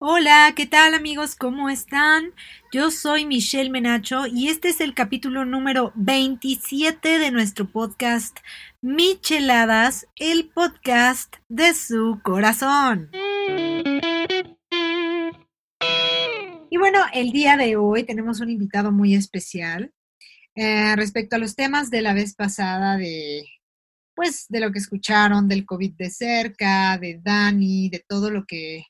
Hola, ¿qué tal amigos? ¿Cómo están? Yo soy Michelle Menacho y este es el capítulo número 27 de nuestro podcast Micheladas, el podcast de su corazón. Y bueno, el día de hoy tenemos un invitado muy especial eh, respecto a los temas de la vez pasada de pues de lo que escucharon del COVID de cerca, de Dani, de todo lo que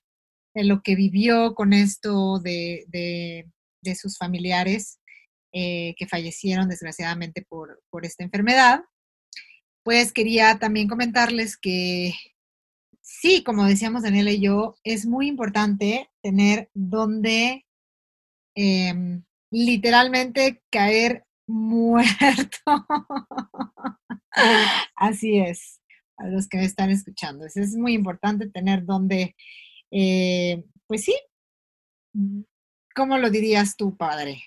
lo que vivió con esto de, de, sus familiares eh, que fallecieron desgraciadamente por, por esta enfermedad, pues quería también comentarles que sí, como decíamos Daniela y yo, es muy importante tener donde em, literalmente caer muerto. Así es, a los que me están escuchando. Es muy importante tener donde eh, pues sí, ¿cómo lo dirías tú, padre?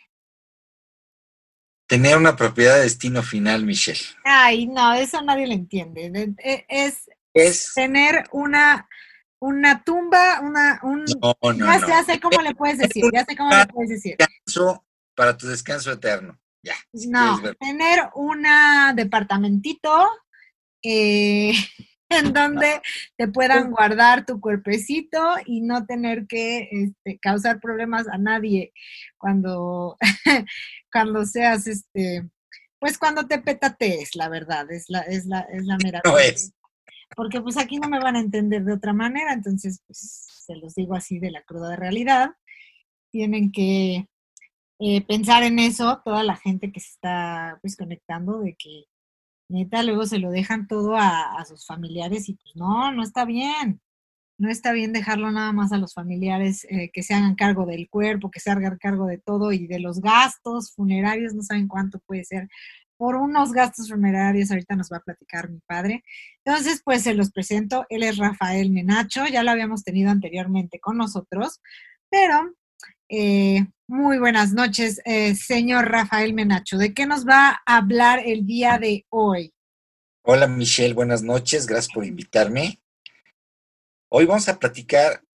Tener una propiedad de destino final, Michelle. Ay, no, eso nadie lo entiende. E, es, es tener una, una tumba, una, un... No, no, ya, sé cómo le puedes decir, ya sé cómo le puedes decir. Para tu descanso eterno, ya. no, tener un departamentito eh, en donde te puedan guardar tu cuerpecito y no tener que este, causar problemas a nadie cuando, cuando seas, este, pues cuando te petatees, la verdad, es la, es la, es la mera. No es. Porque pues aquí no me van a entender de otra manera, entonces pues se los digo así de la cruda realidad. Tienen que eh, pensar en eso, toda la gente que se está pues conectando, de que neta, luego se lo dejan todo a, sus familiares y pues no, no está bien. No está bien dejarlo nada más a los familiares eh, que se hagan cargo del cuerpo, que se hagan cargo de todo y de los gastos funerarios, no saben cuánto puede ser por unos gastos funerarios, ahorita nos va a platicar mi padre. Entonces, pues se los presento, él es Rafael Menacho, ya lo habíamos tenido anteriormente con nosotros, pero eh, muy buenas noches, eh, señor Rafael Menacho. ¿De qué nos va a hablar el día de hoy? Hola Michelle, buenas noches, gracias por invitarme. Hoy vamos a platicar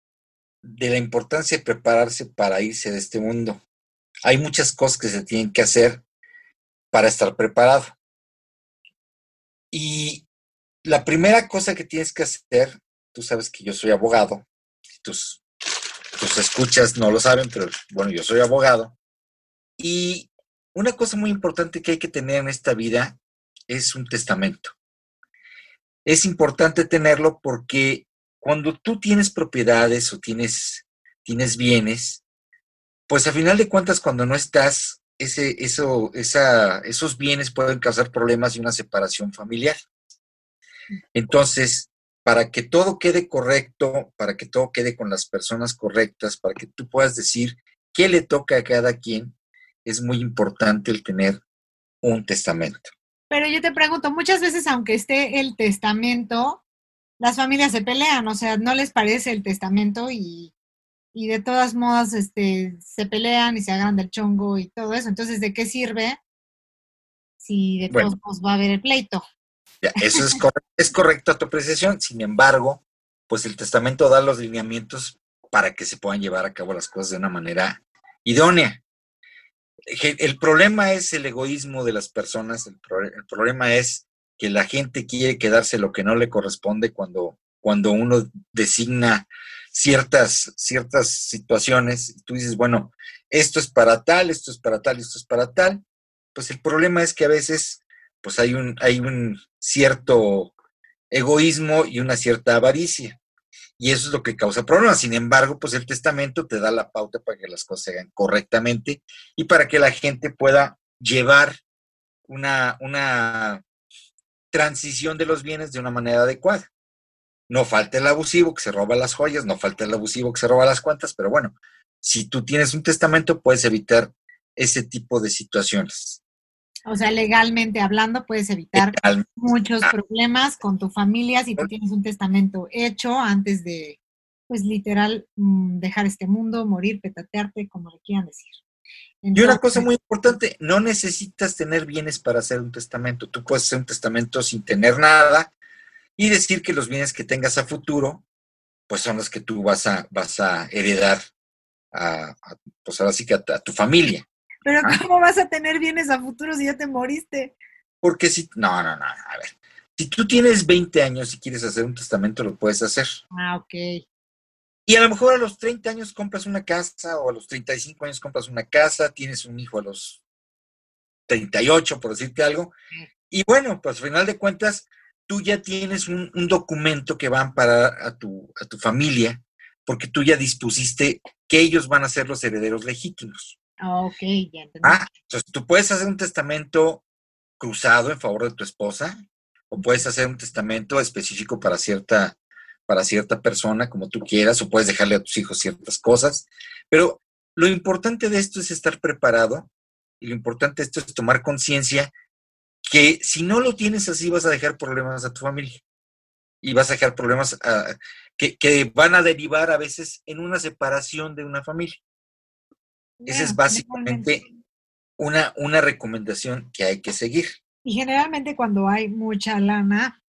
de la importancia de prepararse para irse de este mundo. Hay muchas cosas que se tienen que hacer para estar preparado. Y la primera cosa que tienes que hacer, tú sabes que yo soy abogado, tus tus escuchas no lo saben, pero bueno, yo soy abogado. Y una cosa muy importante que hay que tener en esta vida es un testamento. Es importante tenerlo porque cuando tú tienes propiedades o tienes, tienes bienes, pues a final de cuentas cuando no estás, ese, eso, esa, esos bienes pueden causar problemas y una separación familiar. Entonces, para que todo quede correcto, para que todo quede con las personas correctas, para que tú puedas decir qué le toca a cada quien, es muy importante el tener un testamento. Pero yo te pregunto, muchas veces aunque esté el testamento, las familias se pelean, o sea, no les parece el testamento y, de todas modas este, se pelean y se agarran del chongo y todo eso. Entonces, ¿de qué sirve si de todos modos va a haber el pleito? Eso es, es correcto tu apreciación, sin embargo, pues el testamento da los lineamientos para que se puedan llevar a cabo las cosas de una manera idónea. El problema es el egoísmo de las personas, el, problema es que la gente quiere quedarse lo que no le corresponde cuando, cuando uno designa ciertas, ciertas situaciones. Y tú dices, bueno, esto es para tal, esto es para tal, esto es para tal, pues el problema es que a veces pues hay un, hay un cierto egoísmo y una cierta avaricia. Y eso es lo que causa problemas. Sin embargo, pues el testamento te da la pauta para que las cosas se hagan correctamente y para que la gente pueda llevar una, una transición de los bienes de una manera adecuada. No falta el abusivo que se roba las joyas, no falta el abusivo que se roba las cuentas, pero bueno, si tú tienes un testamento puedes evitar ese tipo de situaciones. O sea, legalmente hablando, puedes evitar muchos problemas con tu familia si tú tienes un testamento hecho antes de, pues literal, mm, dejar este mundo, morir, petatearte, como le quieran decir. y una cosa muy importante, no necesitas tener bienes para hacer un testamento. Tú puedes hacer un testamento sin tener nada y decir que los bienes que tengas a futuro pues son las que tú vas a, vas a heredar a, pues ahora sí que a, tu familia. Pero ah. ¿cómo vas a tener bienes a futuro si ya te moriste? Porque si, no, no, no, a ver, si tú tienes 20 años y quieres hacer un testamento, lo puedes hacer. Ah, ok. Y a lo mejor a los 30 años compras una casa o a los 35 años compras una casa, tienes un hijo a los 38, por decirte algo. Y bueno, pues al final de cuentas, tú ya tienes un, documento que va a amparar a tu, a tu familia, porque tú ya dispusiste que ellos van a ser los herederos legítimos. Ah, ok, ya entendí. Ah, entonces tú puedes hacer un testamento cruzado en favor de tu esposa, o puedes hacer un testamento específico para cierta, para cierta persona, como tú quieras, o puedes dejarle a tus hijos ciertas cosas. Pero lo importante de esto es estar preparado y lo importante de esto es tomar conciencia que si no lo tienes así vas a dejar problemas a tu familia y vas a dejar problemas que, que, van a derivar a veces en una separación de una familia. Esa es básicamente una, una recomendación que hay que seguir. Y generalmente cuando hay mucha lana,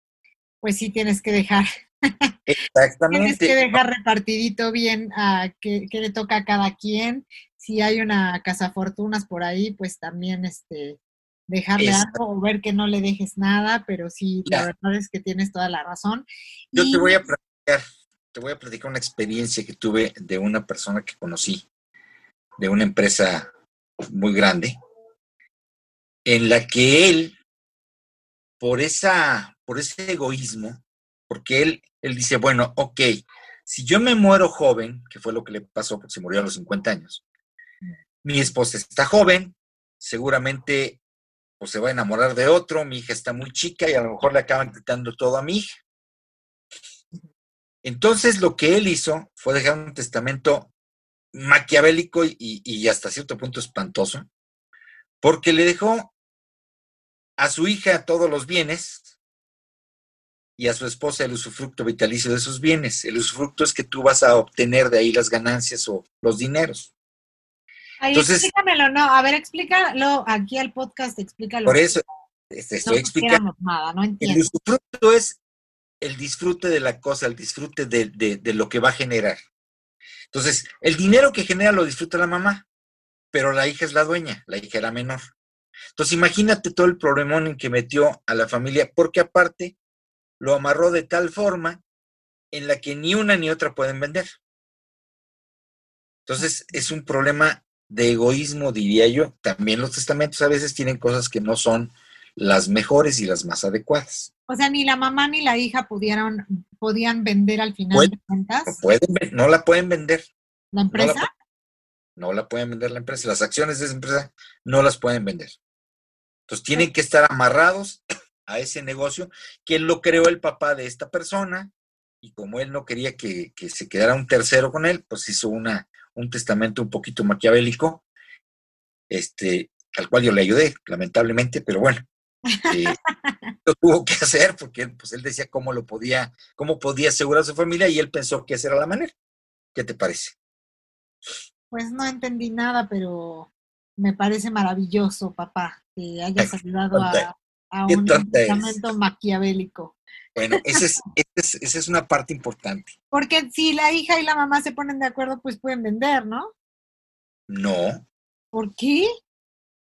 pues sí tienes que dejar. Exactamente. tienes que dejar repartidito bien a qué, le toca a cada quien. Si hay una casa fortunas por ahí, pues también este dejarle algo o ver que no le dejes nada, pero sí, la verdad es que tienes toda la razón. Yo te voy a platicar, te voy a platicar una experiencia que tuve de una persona que conocí, de una empresa muy grande, en la que él, por, esa, por ese egoísmo, porque él, él dice, bueno, ok, si yo me muero joven, que fue lo que le pasó porque se murió a los 50 años, mi esposa está joven, seguramente pues se va a enamorar de otro, mi hija está muy chica y a lo mejor le acaban quitando todo a mi hija. Entonces lo que él hizo fue dejar un testamento maquiavélico y, y, hasta cierto punto espantoso, porque le dejó a su hija todos los bienes y a su esposa el usufructo vitalicio de esos bienes. El usufructo es que tú vas a obtener de ahí las ganancias o los dineros. Entonces, explícamelo, no, a ver, explícalo aquí al podcast, explícalo. Por eso, este, estoy explicando. Nada, no entiendo. El usufructo es el disfrute de la cosa, el disfrute de, de, lo que va a generar. Entonces, el dinero que genera lo disfruta la mamá, pero la hija es la dueña, la hija era menor. Entonces, imagínate todo el problemón en que metió a la familia, porque aparte lo amarró de tal forma en la que ni una ni otra pueden vender. Entonces, es un problema de egoísmo, diría yo. También los testamentos a veces tienen cosas que no son las mejores y las más adecuadas. O sea, ni la mamá ni la hija pudieron, podían vender al final de cuentas. No, pueden, no la pueden vender. ¿La empresa? No la, pueden vender la empresa. Las acciones de esa empresa no las pueden vender. Entonces tienen que estar amarrados a ese negocio que lo creó el papá de esta persona y como él no quería que, que se quedara un tercero con él, pues hizo una, un testamento un poquito maquiavélico, este, al cual yo le ayudé, lamentablemente, pero bueno, eh, lo tuvo que hacer porque pues, él decía cómo lo podía, cómo podía asegurar a su familia y él pensó que esa era la manera. ¿Qué te parece? Pues no entendí nada, pero me parece maravilloso, papá, que hayas ayudado a, a un testamento maquiavélico. Bueno, esa es, esa es, una parte importante. Porque si la hija y la mamá se ponen de acuerdo, pues pueden vender, ¿no? No. ¿Por qué?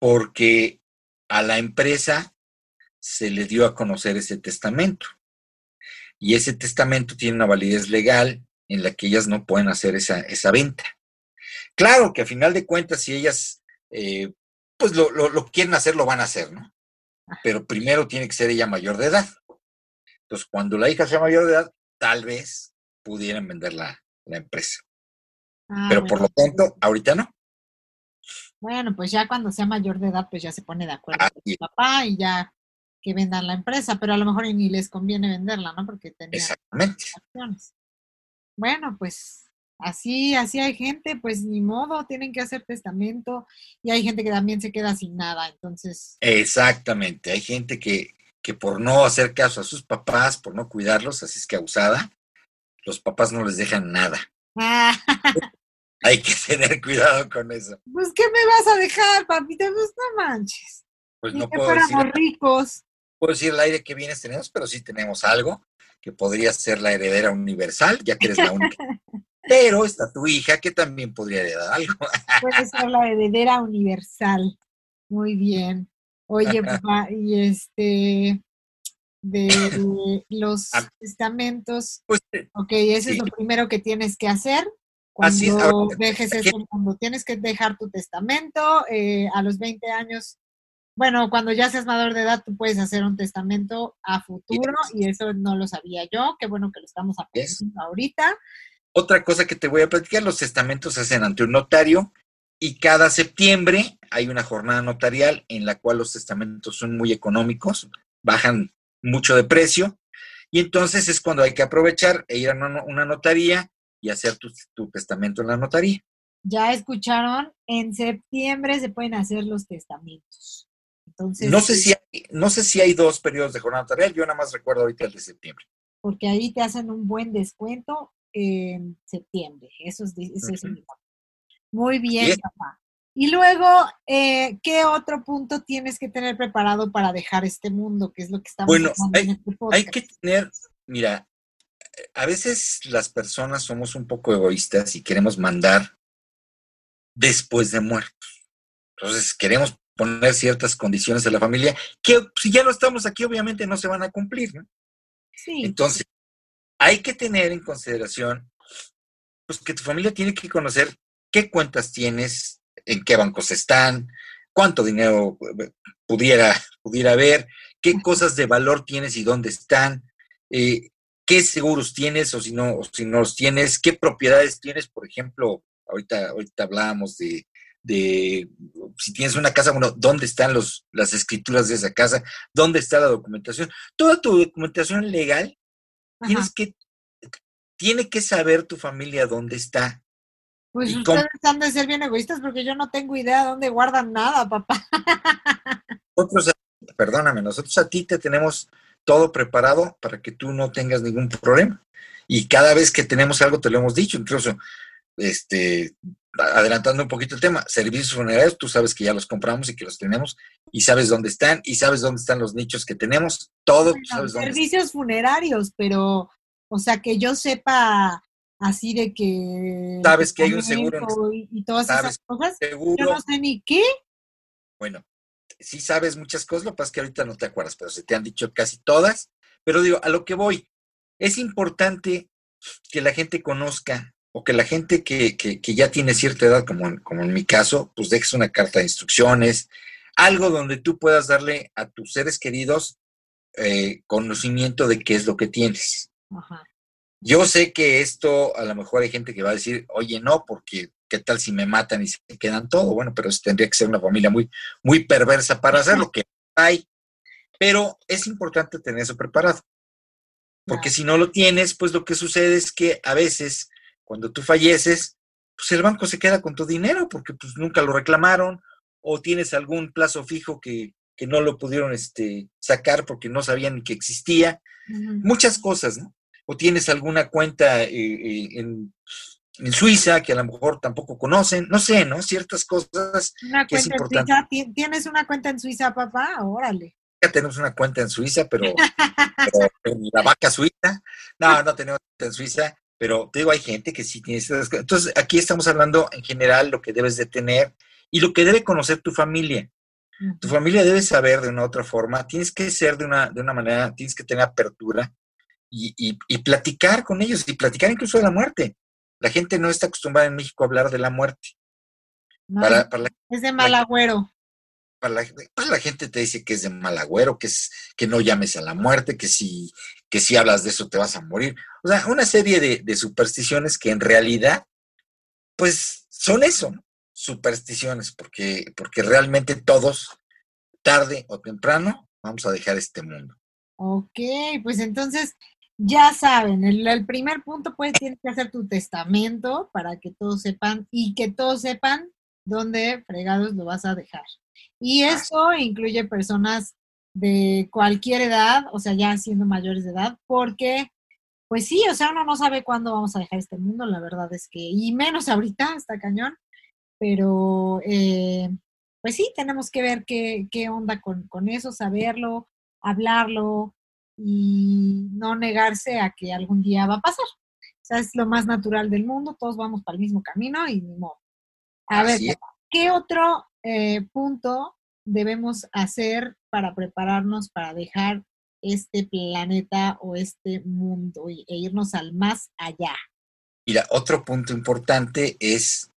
Porque a la empresa se le dio a conocer ese testamento. Y ese testamento tiene una validez legal en la que ellas no pueden hacer esa, esa venta. Claro que a final de cuentas, si ellas eh, pues lo, lo quieren hacer, lo van a hacer, ¿no? Pero primero tiene que ser ella mayor de edad. Entonces, cuando la hija sea mayor de edad, tal vez pudieran vender la, empresa. Ah, Pero por lo tanto, ahorita no. Bueno, pues ya cuando sea mayor de edad, pues ya se pone de acuerdo con su papá y ya que vendan la empresa, pero a lo mejor ni les conviene venderla, ¿no? Porque tenían Exactamente. acciones. Bueno, pues así, así hay gente, pues ni modo, tienen que hacer testamento y hay gente que también se queda sin nada, entonces. Exactamente, hay gente que, que por no hacer caso a sus papás, por no cuidarlos, así es que abusada, los papás no les dejan nada. Hay que tener cuidado con eso. Pues, ¿qué me vas a dejar, papita? Pues no manches. Pues no puedo decir, ricos. Puedo decir el aire que vienes tenemos, pero sí tenemos algo. que podría ser la heredera universal, ya que eres la única. Pero está tu hija que también podría heredar algo. Puede ser la heredera universal. Muy bien. Oye, papá, y este, de los Ah. testamentos, Pues, eh, ok, eso es lo primero que tienes que hacer Así es, cuando dejes este mundo. Tienes que dejar tu testamento eh, a los 20 años. Bueno, cuando ya seas mayor de edad, tú puedes hacer un testamento a futuro y eso no lo sabía yo. Qué bueno que lo estamos aprendiendo ahorita. Otra cosa que te voy a platicar, los testamentos se hacen ante un notario y cada septiembre hay una jornada notarial en la cual los testamentos son muy económicos, bajan mucho de precio y entonces es cuando hay que aprovechar e ir a una, una notaría y hacer tu, tu testamento en la notaría. Ya escucharon, en septiembre se pueden hacer los testamentos. Entonces, No sé si hay, no sé si hay dos periodos de jornada notarial, yo nada más recuerdo ahorita el de septiembre. porque ahí te hacen un buen descuento en septiembre. Eso es, eso es importante. Muy bien, Bien. papá. Y luego, eh, ¿qué otro punto tienes que tener preparado para dejar este mundo? Que es lo que estamos Bueno, hay- en este Hay que tener, mira, a veces las personas somos un poco egoístas y queremos mandar después de muertos. Entonces queremos poner ciertas condiciones a la familia que si ya no estamos aquí obviamente no se van a cumplir. ¿no? Sí, Entonces hay que tener en consideración pues que tu familia tiene que conocer qué cuentas tienes, en qué bancos están, cuánto dinero eh, pudiera, pudiera haber, qué cosas de valor tienes y dónde están, eh, qué seguros tienes o si no, o si no los tienes, qué propiedades tienes, por ejemplo, ahorita, ahorita hablábamos de, de si tienes una casa, bueno, dónde están los, las escrituras de esa casa, dónde está la documentación, toda tu documentación legal ajá. tienes que, tiene que saber tu familia dónde está. Pues ¿y cómo? ustedes han de ser bien egoístas porque yo no tengo idea dónde guardan nada, papá. Nosotros, perdóname, nosotros a ti te tenemos todo preparado para que tú no tengas ningún problema. Y cada vez que tenemos algo te lo hemos dicho, incluso este adelantando un poquito el tema, servicios funerarios, tú sabes que ya los compramos y que los tenemos y sabes dónde están y sabes dónde están los nichos que tenemos, todo, tú sabes dónde servicios funerarios, pero, o sea, que yo sepa así de que... Sabes que hay un seguro Y, y todas esas cosas, está. yo Seguro, no sé ni qué. bueno, sí sabes muchas cosas, lo que pasa es que ahorita no te acuerdas, pero se te han dicho casi todas. Pero digo, a lo que voy, es importante que la gente conozca o que la gente que, que- que ya tiene cierta edad, como en, como en mi caso, pues dejes una carta de instrucciones, algo donde tú puedas darle a tus seres queridos eh, conocimiento de qué es lo que tienes. Ajá. Yo sé que esto a lo mejor hay gente que va a decir, oye, no, porque qué tal si me matan y se quedan todo. Bueno, pero eso tendría que ser una familia muy, muy perversa para hacerlo, que hay. Pero es importante tener eso preparado. Porque si no lo tienes, pues lo que sucede es que a veces, cuando tú falleces, pues el banco se queda con tu dinero porque pues nunca lo reclamaron o tienes algún plazo fijo que, que no lo pudieron este, sacar porque no sabían que existía muchas cosas, ¿no? O tienes alguna cuenta eh, eh, en, en Suiza que a lo mejor tampoco conocen, no sé, ¿no? Ciertas cosas. Una que es importante. Suiza. ¿Ti- ¿Tienes una cuenta en Suiza, papá? Órale. Ya tenemos una cuenta en Suiza, pero, pero en la vaca suiza. No, no tenemos cuenta en Suiza, pero te digo, hay gente que sí tiene esas cosas. Entonces, aquí estamos hablando en general lo que debes de tener y lo que debe conocer tu familia. Tu familia debe saber de una u otra forma, tienes que ser de una, de una manera, tienes que tener apertura y, y- y platicar con ellos y platicar incluso de la muerte. La gente no está acostumbrada en México a hablar de la muerte. No, Para, para, la, es de mal agüero. Para la- pues la gente te dice que es de mal agüero, que, es, que no llames a la muerte, que si, que si hablas de eso te vas a morir. O sea, una serie de, supersticiones que en realidad, pues son eso, ¿no? supersticiones, porque, porque realmente todos, tarde o temprano, vamos a dejar este mundo. Ok, pues entonces ya saben, el, el primer punto pues tienes que hacer tu testamento para que todos sepan y que todos sepan dónde fregados lo vas a dejar. Y eso incluye personas de cualquier edad, o sea, ya siendo mayores de edad, porque pues sí, o sea, uno no sabe cuándo vamos a dejar este mundo, la verdad es que, y menos ahorita, está cañón, pero eh, pues sí, tenemos que ver qué, qué onda con, con eso, saberlo, hablarlo y no negarse a que algún día va a pasar. O sea, es lo más natural del mundo, todos vamos para el mismo camino y ni modo. A ver, ¿qué otro eh, punto debemos hacer para prepararnos para dejar este planeta o este mundo e irnos al más allá? Mira, otro punto importante es,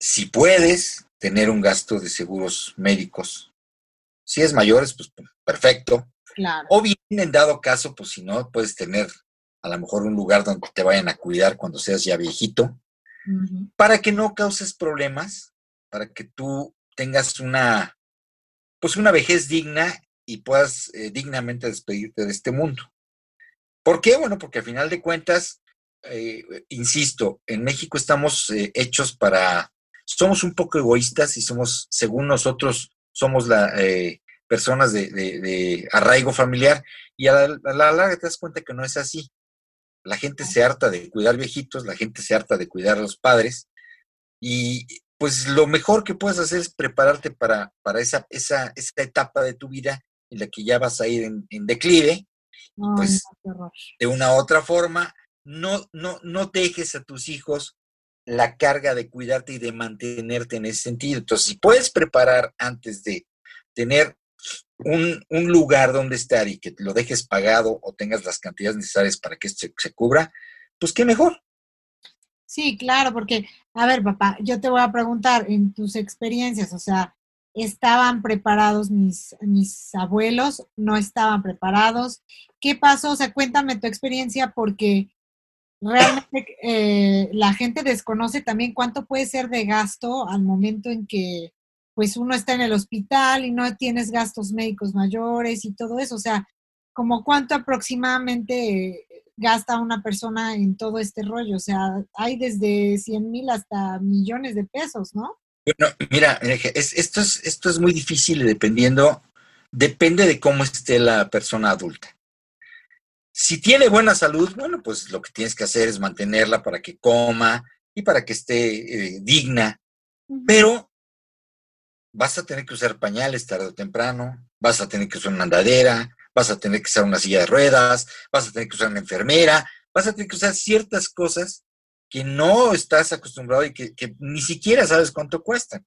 si puedes, tener un gasto de seguros médicos. Si es mayores, pues perfecto. Claro. O bien, en dado caso, pues si no, puedes tener a lo mejor un lugar donde te vayan a cuidar cuando seas ya viejito, para que no causes problemas, para que tú tengas una, pues una vejez digna y puedas eh, dignamente despedirte de este mundo. ¿Por qué? Bueno, porque al final de cuentas, eh, insisto, en México estamos eh, hechos para, somos un poco egoístas y somos, según nosotros, somos la, personas de, arraigo familiar y a la, larga te das cuenta que no es así. La gente se harta de cuidar viejitos, la gente se harta de cuidar a los padres y pues lo mejor que puedes hacer es prepararte para, para esa, esa, etapa de tu vida en la que ya vas a ir en, declive, pues de una u otra forma, no, no, no dejes a tus hijos la carga de cuidarte y de mantenerte en ese sentido. Entonces, si puedes preparar antes de tener un, lugar donde estar y que lo dejes pagado o tengas las cantidades necesarias para que esto se, cubra, pues qué mejor. Sí, claro, porque, a ver, papá, yo te voy a preguntar en tus experiencias, o sea, ¿estaban preparados mis, mis abuelos? ¿No estaban preparados? ¿Qué pasó? O sea, cuéntame tu experiencia porque realmente eh, la gente desconoce también cuánto puede ser de gasto al momento en que pues uno está en el hospital y no tienes gastos médicos mayores y todo eso. O sea, como cuánto aproximadamente gasta una persona en todo este rollo. O sea, hay desde 100 mil hasta millones de pesos, ¿no? Bueno, mira, esto, es, esto es muy difícil dependiendo, depende de cómo esté la persona adulta. Si tiene buena salud, bueno, pues lo que tienes que hacer es mantenerla para que coma y para que esté eh, digna. Pero vas a tener que usar pañales tarde o temprano, vas a tener que usar una andadera, vas a tener que usar una silla de ruedas, vas a tener que usar una enfermera, vas a tener que usar ciertas cosas que no estás acostumbrado y que, ni siquiera sabes cuánto cuestan.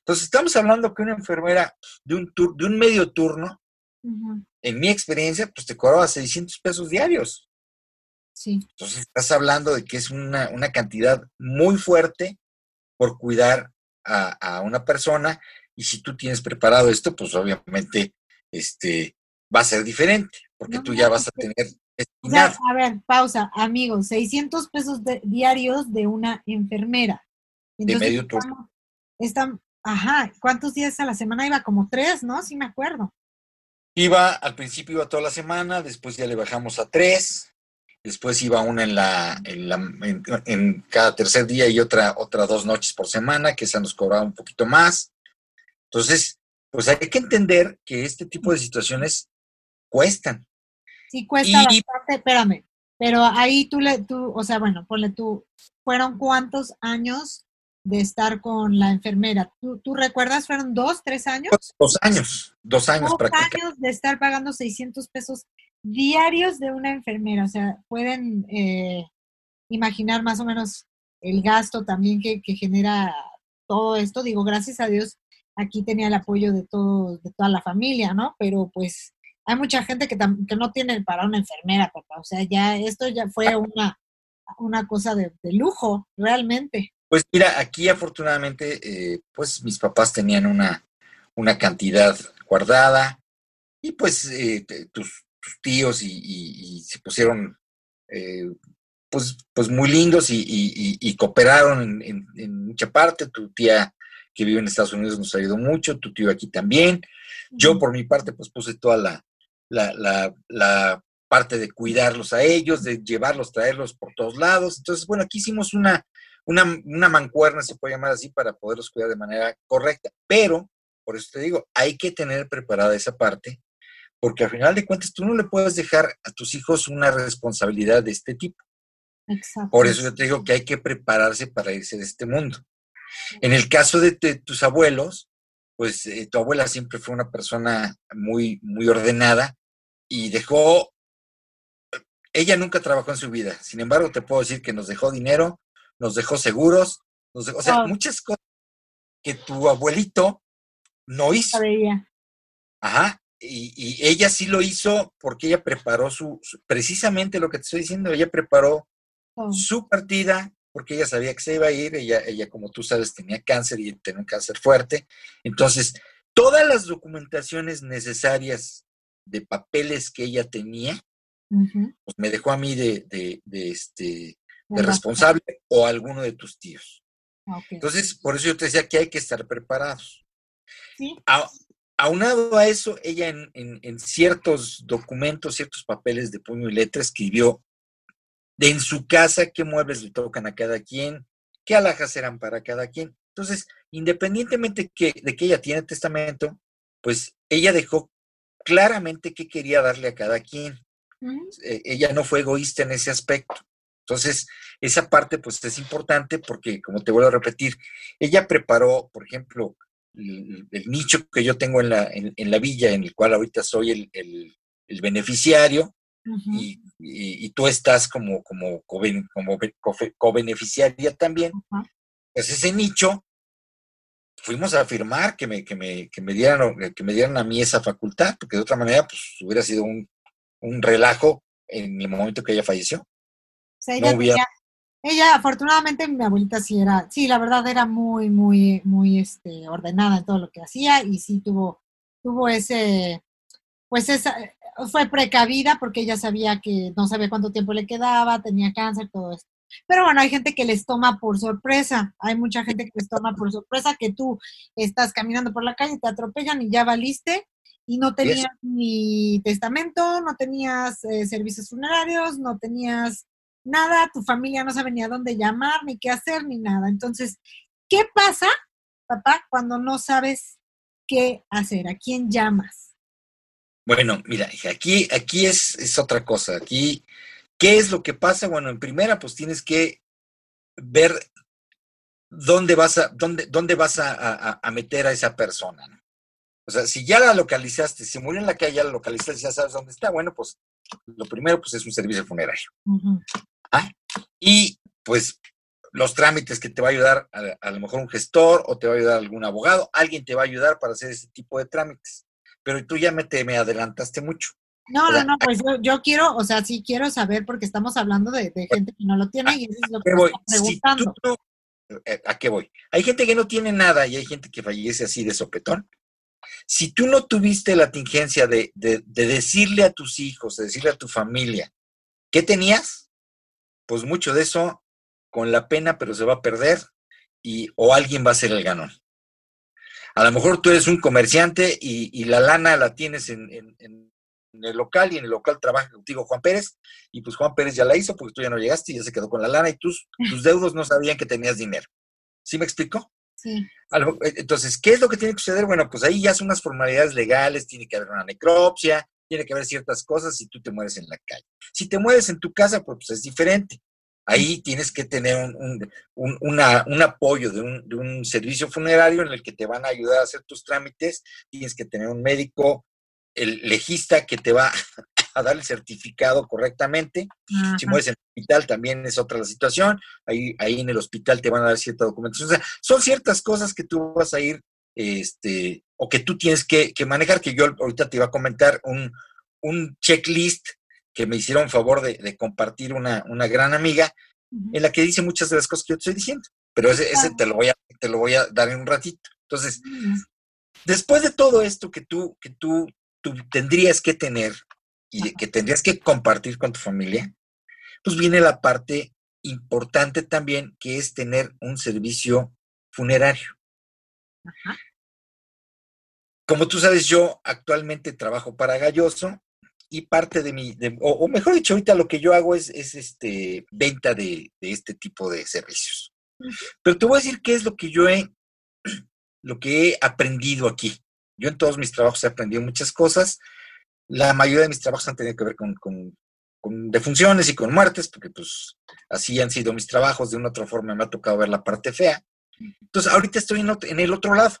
Entonces, estamos hablando que una enfermera de un, de un medio turno, en mi experiencia, pues te cobraba 600 pesos diarios. Sí. Entonces, estás hablando de que es una, una cantidad muy fuerte por cuidar a, una persona y si tú tienes preparado esto, pues obviamente este, va a ser diferente, porque tú ya vas a tener... a ver, pausa, amigos, 600 pesos diarios de una enfermera. de medio turno. Están, ajá, ¿cuántos días a la semana iba? Como tres, ¿no? Sí me acuerdo. Iba, al principio iba toda la semana, después ya le bajamos a tres, después iba una en la, en, la, en, cada tercer día y otra, otra dos noches por semana, que esa nos cobraba un poquito más. Entonces, pues hay que entender que este tipo de situaciones cuestan. Sí, cuesta bastante, espérame, pero ahí tú le, tú, o sea, bueno, ponle tú, ¿fueron cuántos años de estar con la enfermera? ¿Tú, tú recuerdas, fueron dos, tres años? Dos, años, dos años dos años de estar pagando 600 pesos diarios de una enfermera, o sea, pueden eh, imaginar más o menos el gasto también que, genera todo esto. Digo, gracias a Dios, aquí tenía el apoyo de, todo, de toda la familia, ¿no? Pero pues hay mucha gente que, que no tiene para una enfermera, papá. O sea, ya esto ya fue una, una cosa de, lujo, realmente. Pues mira, aquí afortunadamente, eh, pues mis papás tenían una, una cantidad guardada y pues eh, tus, tíos y, se pusieron eh, pues, pues muy lindos y, cooperaron en, mucha parte. Tu tía que vive en Estados Unidos nos ayudó mucho, tu tío aquí también. Yo por mi parte pues puse toda la, la, la, parte de cuidarlos a ellos, de llevarlos, traerlos por todos lados. Entonces, bueno, aquí hicimos una, una, una mancuerna, se puede llamar así, para poderlos cuidar de manera correcta. Pero, por eso te digo, hay que tener preparada esa parte porque al final de cuentas tú no le puedes dejar a tus hijos una responsabilidad de este tipo. Exacto. Por eso yo te digo que hay que prepararse para irse de este mundo. En el caso de, tus abuelos, pues eh, tu abuela siempre fue una persona muy, muy ordenada y dejó, ella nunca trabajó en su vida, sin embargo te puedo decir que nos dejó dinero, nos dejó seguros, nos dejó, o sea, muchas cosas que tu abuelito no hizo. Ajá, y, ella sí lo hizo porque ella preparó su, precisamente lo que te estoy diciendo, ella preparó oh. su partida porque ella sabía que se iba a ir, ella, ella como tú sabes tenía cáncer y tenía un cáncer fuerte, entonces todas las documentaciones necesarias de papeles que ella tenía, pues me dejó a mí de, de, este, de responsable o a alguno de tus tíos. Entonces, por eso yo te decía que hay que estar preparados. ¿Sí? Aunado a eso, ella en, ciertos documentos, ciertos papeles de puño y letra escribió de en su casa qué muebles le tocan a cada quien, qué alhajas eran para cada quien. Entonces, independientemente que, de que ella tiene testamento, pues ella dejó claramente qué quería darle a cada quien. Eh, ella no fue egoísta en ese aspecto. Entonces, esa parte pues es importante porque, como te vuelvo a repetir, ella preparó, por ejemplo, el, nicho que yo tengo en la, en, la, villa, en el cual ahorita soy el, el, beneficiario, y, tú estás como, como, como co-beneficiaria también, pues ese nicho, fuimos a afirmar que me, que, me, que, me dieran, que me dieran a mí esa facultad, porque de otra manera, pues hubiera sido un, un relajo en el momento que ella falleció. Ella, afortunadamente, mi abuelita sí era, sí, la verdad era muy, muy, muy este, ordenada en todo lo que hacía y sí tuvo, tuvo ese, pues esa, fue precavida porque ella sabía que no sabía cuánto tiempo le quedaba, tenía cáncer, todo esto. Pero bueno, hay gente que les toma por sorpresa, hay mucha gente que les toma por sorpresa que tú estás caminando por la calle, te atropellan y ya valiste y no tenías ni testamento, no tenías eh, servicios funerarios, no tenías nada, tu familia no sabe ni a dónde llamar, ni qué hacer, ni nada. Entonces, ¿qué pasa, papá, cuando no sabes qué hacer? ¿A quién llamas? Bueno, mira, aquí, aquí es, es otra cosa. Aquí, ¿qué es lo que pasa? Bueno, en primera, pues tienes que ver dónde vas a, dónde, dónde vas a, meter a esa persona. O sea, si ya la localizaste, si murió en la calle, ya la localizaste, ya sabes dónde está, bueno, pues lo primero pues es un servicio funerario. ¿Ah? Y pues los trámites que te va a ayudar a, lo mejor un gestor o te va a ayudar algún abogado, alguien te va a ayudar para hacer ese tipo de trámites. Pero tú ya me, te, me adelantaste mucho. No, no, no, pues yo, quiero, o sea, sí quiero saber porque estamos hablando de, gente que no lo tiene y eso es lo que voy? preguntando. Eh, ¿A qué voy? Hay gente que no tiene nada y hay gente que fallece así de sopetón. Si tú no tuviste la tingencia de, de, de decirle a tus hijos, de decirle a tu familia, ¿qué tenías? Pues mucho de eso con la pena, pero se va a perder y o alguien va a ser el ganón. A lo mejor tú eres un comerciante y, la lana la tienes en, el local y en el local trabaja contigo Juan Pérez y pues Juan Pérez ya la hizo porque tú ya no llegaste y ya se quedó con la lana y tus, tus deudos no sabían que tenías dinero. ¿Sí me explico? Sí. Eh, entonces, ¿qué es lo que tiene que suceder? Bueno, pues ahí ya son unas formalidades legales, tiene que haber una necropsia, tiene que haber ciertas cosas si tú te mueres en la calle. Si te mueres en tu casa, pues, pues es diferente. Ahí tienes que tener un, un, apoyo de un, de un, servicio funerario en el que te van a ayudar a hacer tus trámites. Tienes que tener un médico, el legista que te va a dar el certificado correctamente. Si mueres en el hospital también es otra la situación. Ahí, ahí en el hospital te van a dar cierta documentación. O sea, son ciertas cosas que tú vas a ir este, o que tú tienes que, manejar, que yo ahorita te iba a comentar un, checklist que me hicieron favor de, compartir una, gran amiga, en la que dice muchas de las cosas que yo te estoy diciendo, pero ese, te, lo voy a, te lo voy a dar en un ratito. Entonces, después de todo esto que tú, que tú, tú tendrías que tener y que tendrías que compartir con tu familia, pues viene la parte importante también, que es tener un servicio funerario. Ajá. Como tú sabes, yo actualmente trabajo para Galloso y parte de mi, o, mejor dicho, ahorita lo que yo hago es, este, venta de, este tipo de servicios. Pero te voy a decir qué es lo que yo he, lo que he aprendido aquí. Yo en todos mis trabajos he aprendido muchas cosas. La mayoría de mis trabajos han tenido que ver con, con, con defunciones y con muertes, porque pues así han sido mis trabajos. De una u otra forma me ha tocado ver la parte fea. Entonces, ahorita estoy en el otro lado.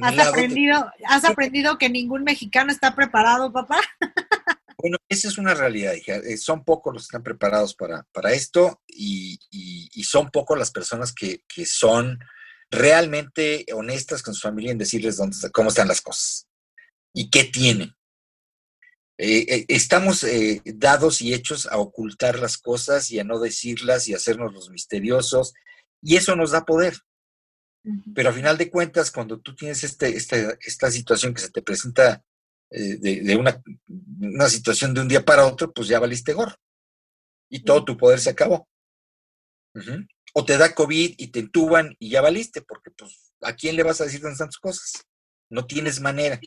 ¿Has aprendido, ¿Has aprendido que ningún mexicano está preparado, papá? Bueno, esa es una realidad, hija. Eh, son pocos los que están preparados para, para esto y, y, son pocos las personas que, que, son realmente honestas con su familia en decirles dónde, cómo están las cosas y qué tienen. Eh, eh, estamos eh, dados y hechos a ocultar las cosas y a no decirlas y hacernos los misteriosos, y eso nos da poder. Pero a final de cuentas, cuando tú tienes este, este esta situación que se te presenta de, una, una, situación de un día para otro, pues ya valiste gorro. Y todo tu poder se acabó. O te da COVID y te entuban y ya valiste, porque pues, ¿a quién le vas a decir tantas cosas? No tienes manera.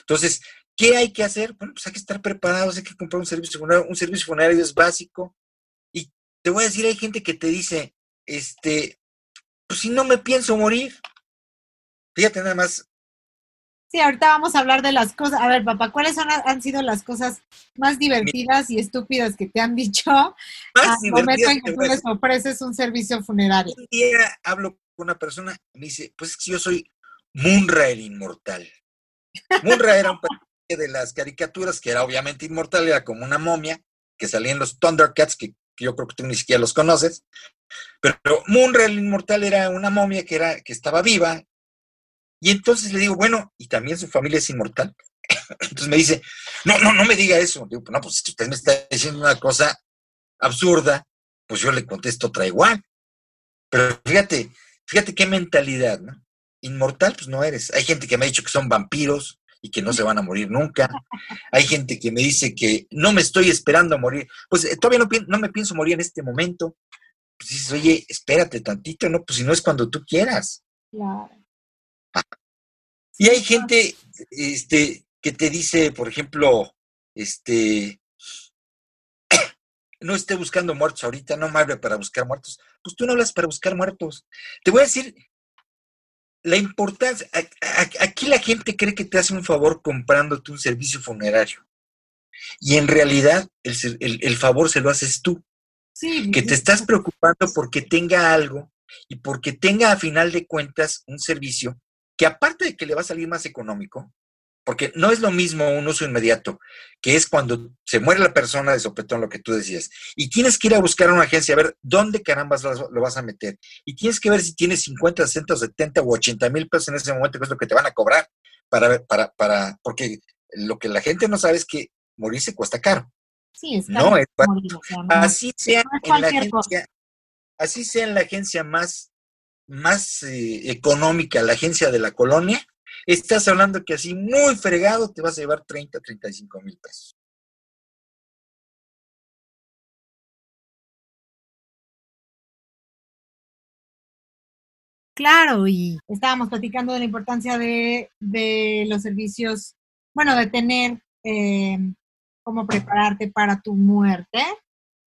Entonces, ¿qué hay que hacer? Bueno, pues hay que estar preparados, hay que comprar un servicio funerario. Un servicio funerario es básico. Y te voy a decir, hay gente que te dice, este, pues si no me pienso morir. Fíjate nada más. Sí, ahorita vamos a hablar de las cosas. A ver, papá, ¿cuáles son, han sido las cosas más divertidas y estúpidas que te han dicho más al momento en que tú les ofreces un servicio funerario? Un día hablo con una persona y me dice, pues es que yo soy Munra el inmortal. Munra era un personaje de las caricaturas que era obviamente inmortal, era como una momia que salía en los Thundercats, que, yo creo que tú ni siquiera los conoces. Pero, Munra el inmortal era una momia que, era, que estaba viva. Y entonces le digo, bueno, ¿y también su familia es inmortal? Entonces me dice, no, no, no me diga eso. Digo, no, pues usted me está diciendo una cosa absurda, pues yo le contesto otra igual. Pero fíjate, fíjate qué mentalidad, ¿no? inmortal, pues no eres. Hay gente que me ha dicho que son vampiros y que no se van a morir nunca. Hay gente que me dice que no me estoy esperando a morir. Pues eh, todavía no, no me pienso morir en este momento. Pues dices, oye, espérate tantito, ¿no? Pues si no es cuando tú quieras. Claro. Y hay gente este, que te dice, por ejemplo, este, no esté buscando muertos ahorita, no me hable para buscar muertos. Pues tú no hablas para buscar muertos. Te voy a decir la importancia, aquí la gente cree que te hace un favor comprándote un servicio funerario. Y en realidad el, favor se lo haces tú. Sí, que te estás preocupando porque tenga algo y porque tenga a final de cuentas un servicio que aparte de que le va a salir más económico, porque no es lo mismo un uso inmediato, que es cuando se muere la persona de sopetón, lo que tú decías, y tienes que ir a buscar a una agencia a ver dónde carambas lo vas a meter. Y tienes que ver si tienes 50, 60, 70 o 80 mil pesos en ese momento, que es lo que te van a cobrar, para, para, para, porque lo que la gente no sabe es que morirse cuesta caro. Sí, es. No, es así sea en la agencia, así sea en la agencia más, más eh, económica, la agencia de la colonia, estás hablando que así muy fregado te vas a llevar 30, 35 mil pesos. Claro, y estábamos platicando de la importancia de, los servicios, bueno, de tener eh, cómo prepararte para tu muerte.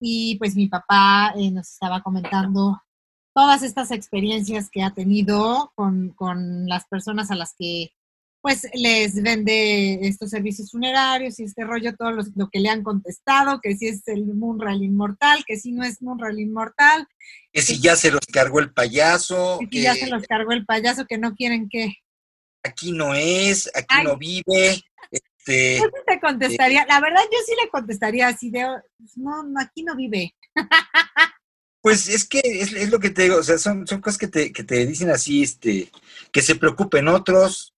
Y pues mi papá eh, nos estaba comentando todas estas experiencias que ha tenido con, las personas a las que pues les vende estos servicios funerarios y este rollo, todo lo, que le han contestado, que si es el Munral inmortal, que si no es Munral inmortal. Que si ya se los cargó el payaso. Que, si ya se los cargó el payaso, que no quieren que... Aquí no es, aquí no vive. Yo te contestaría, la verdad yo sí le contestaría así de, pues, no, aquí no vive. Pues es que es, lo que te digo, o sea, son, son cosas que te, que te dicen así, este, que se preocupen otros.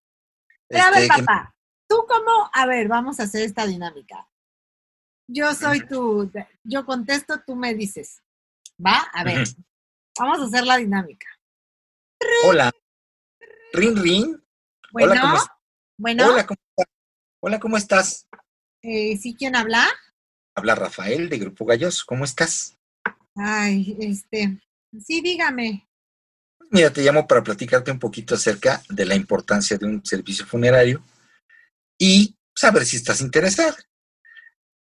Pero a ver, este, papá, tú cómo, a ver, vamos a hacer esta dinámica. Yo soy tu, yo contesto, tú me dices. ¿Va? A ver, vamos a hacer la dinámica. Hola. Rin, rin. Bueno, Hola, ¿cómo bueno. Hola, ¿cómo estás? Hola, ¿cómo estás? Eh, ¿Sí quién habla? Habla Rafael de Grupo Gallos, ¿cómo estás? Ay, este, sí, dígame. Mira, te llamo para platicarte un poquito acerca de la importancia de un servicio funerario y saber si estás interesado.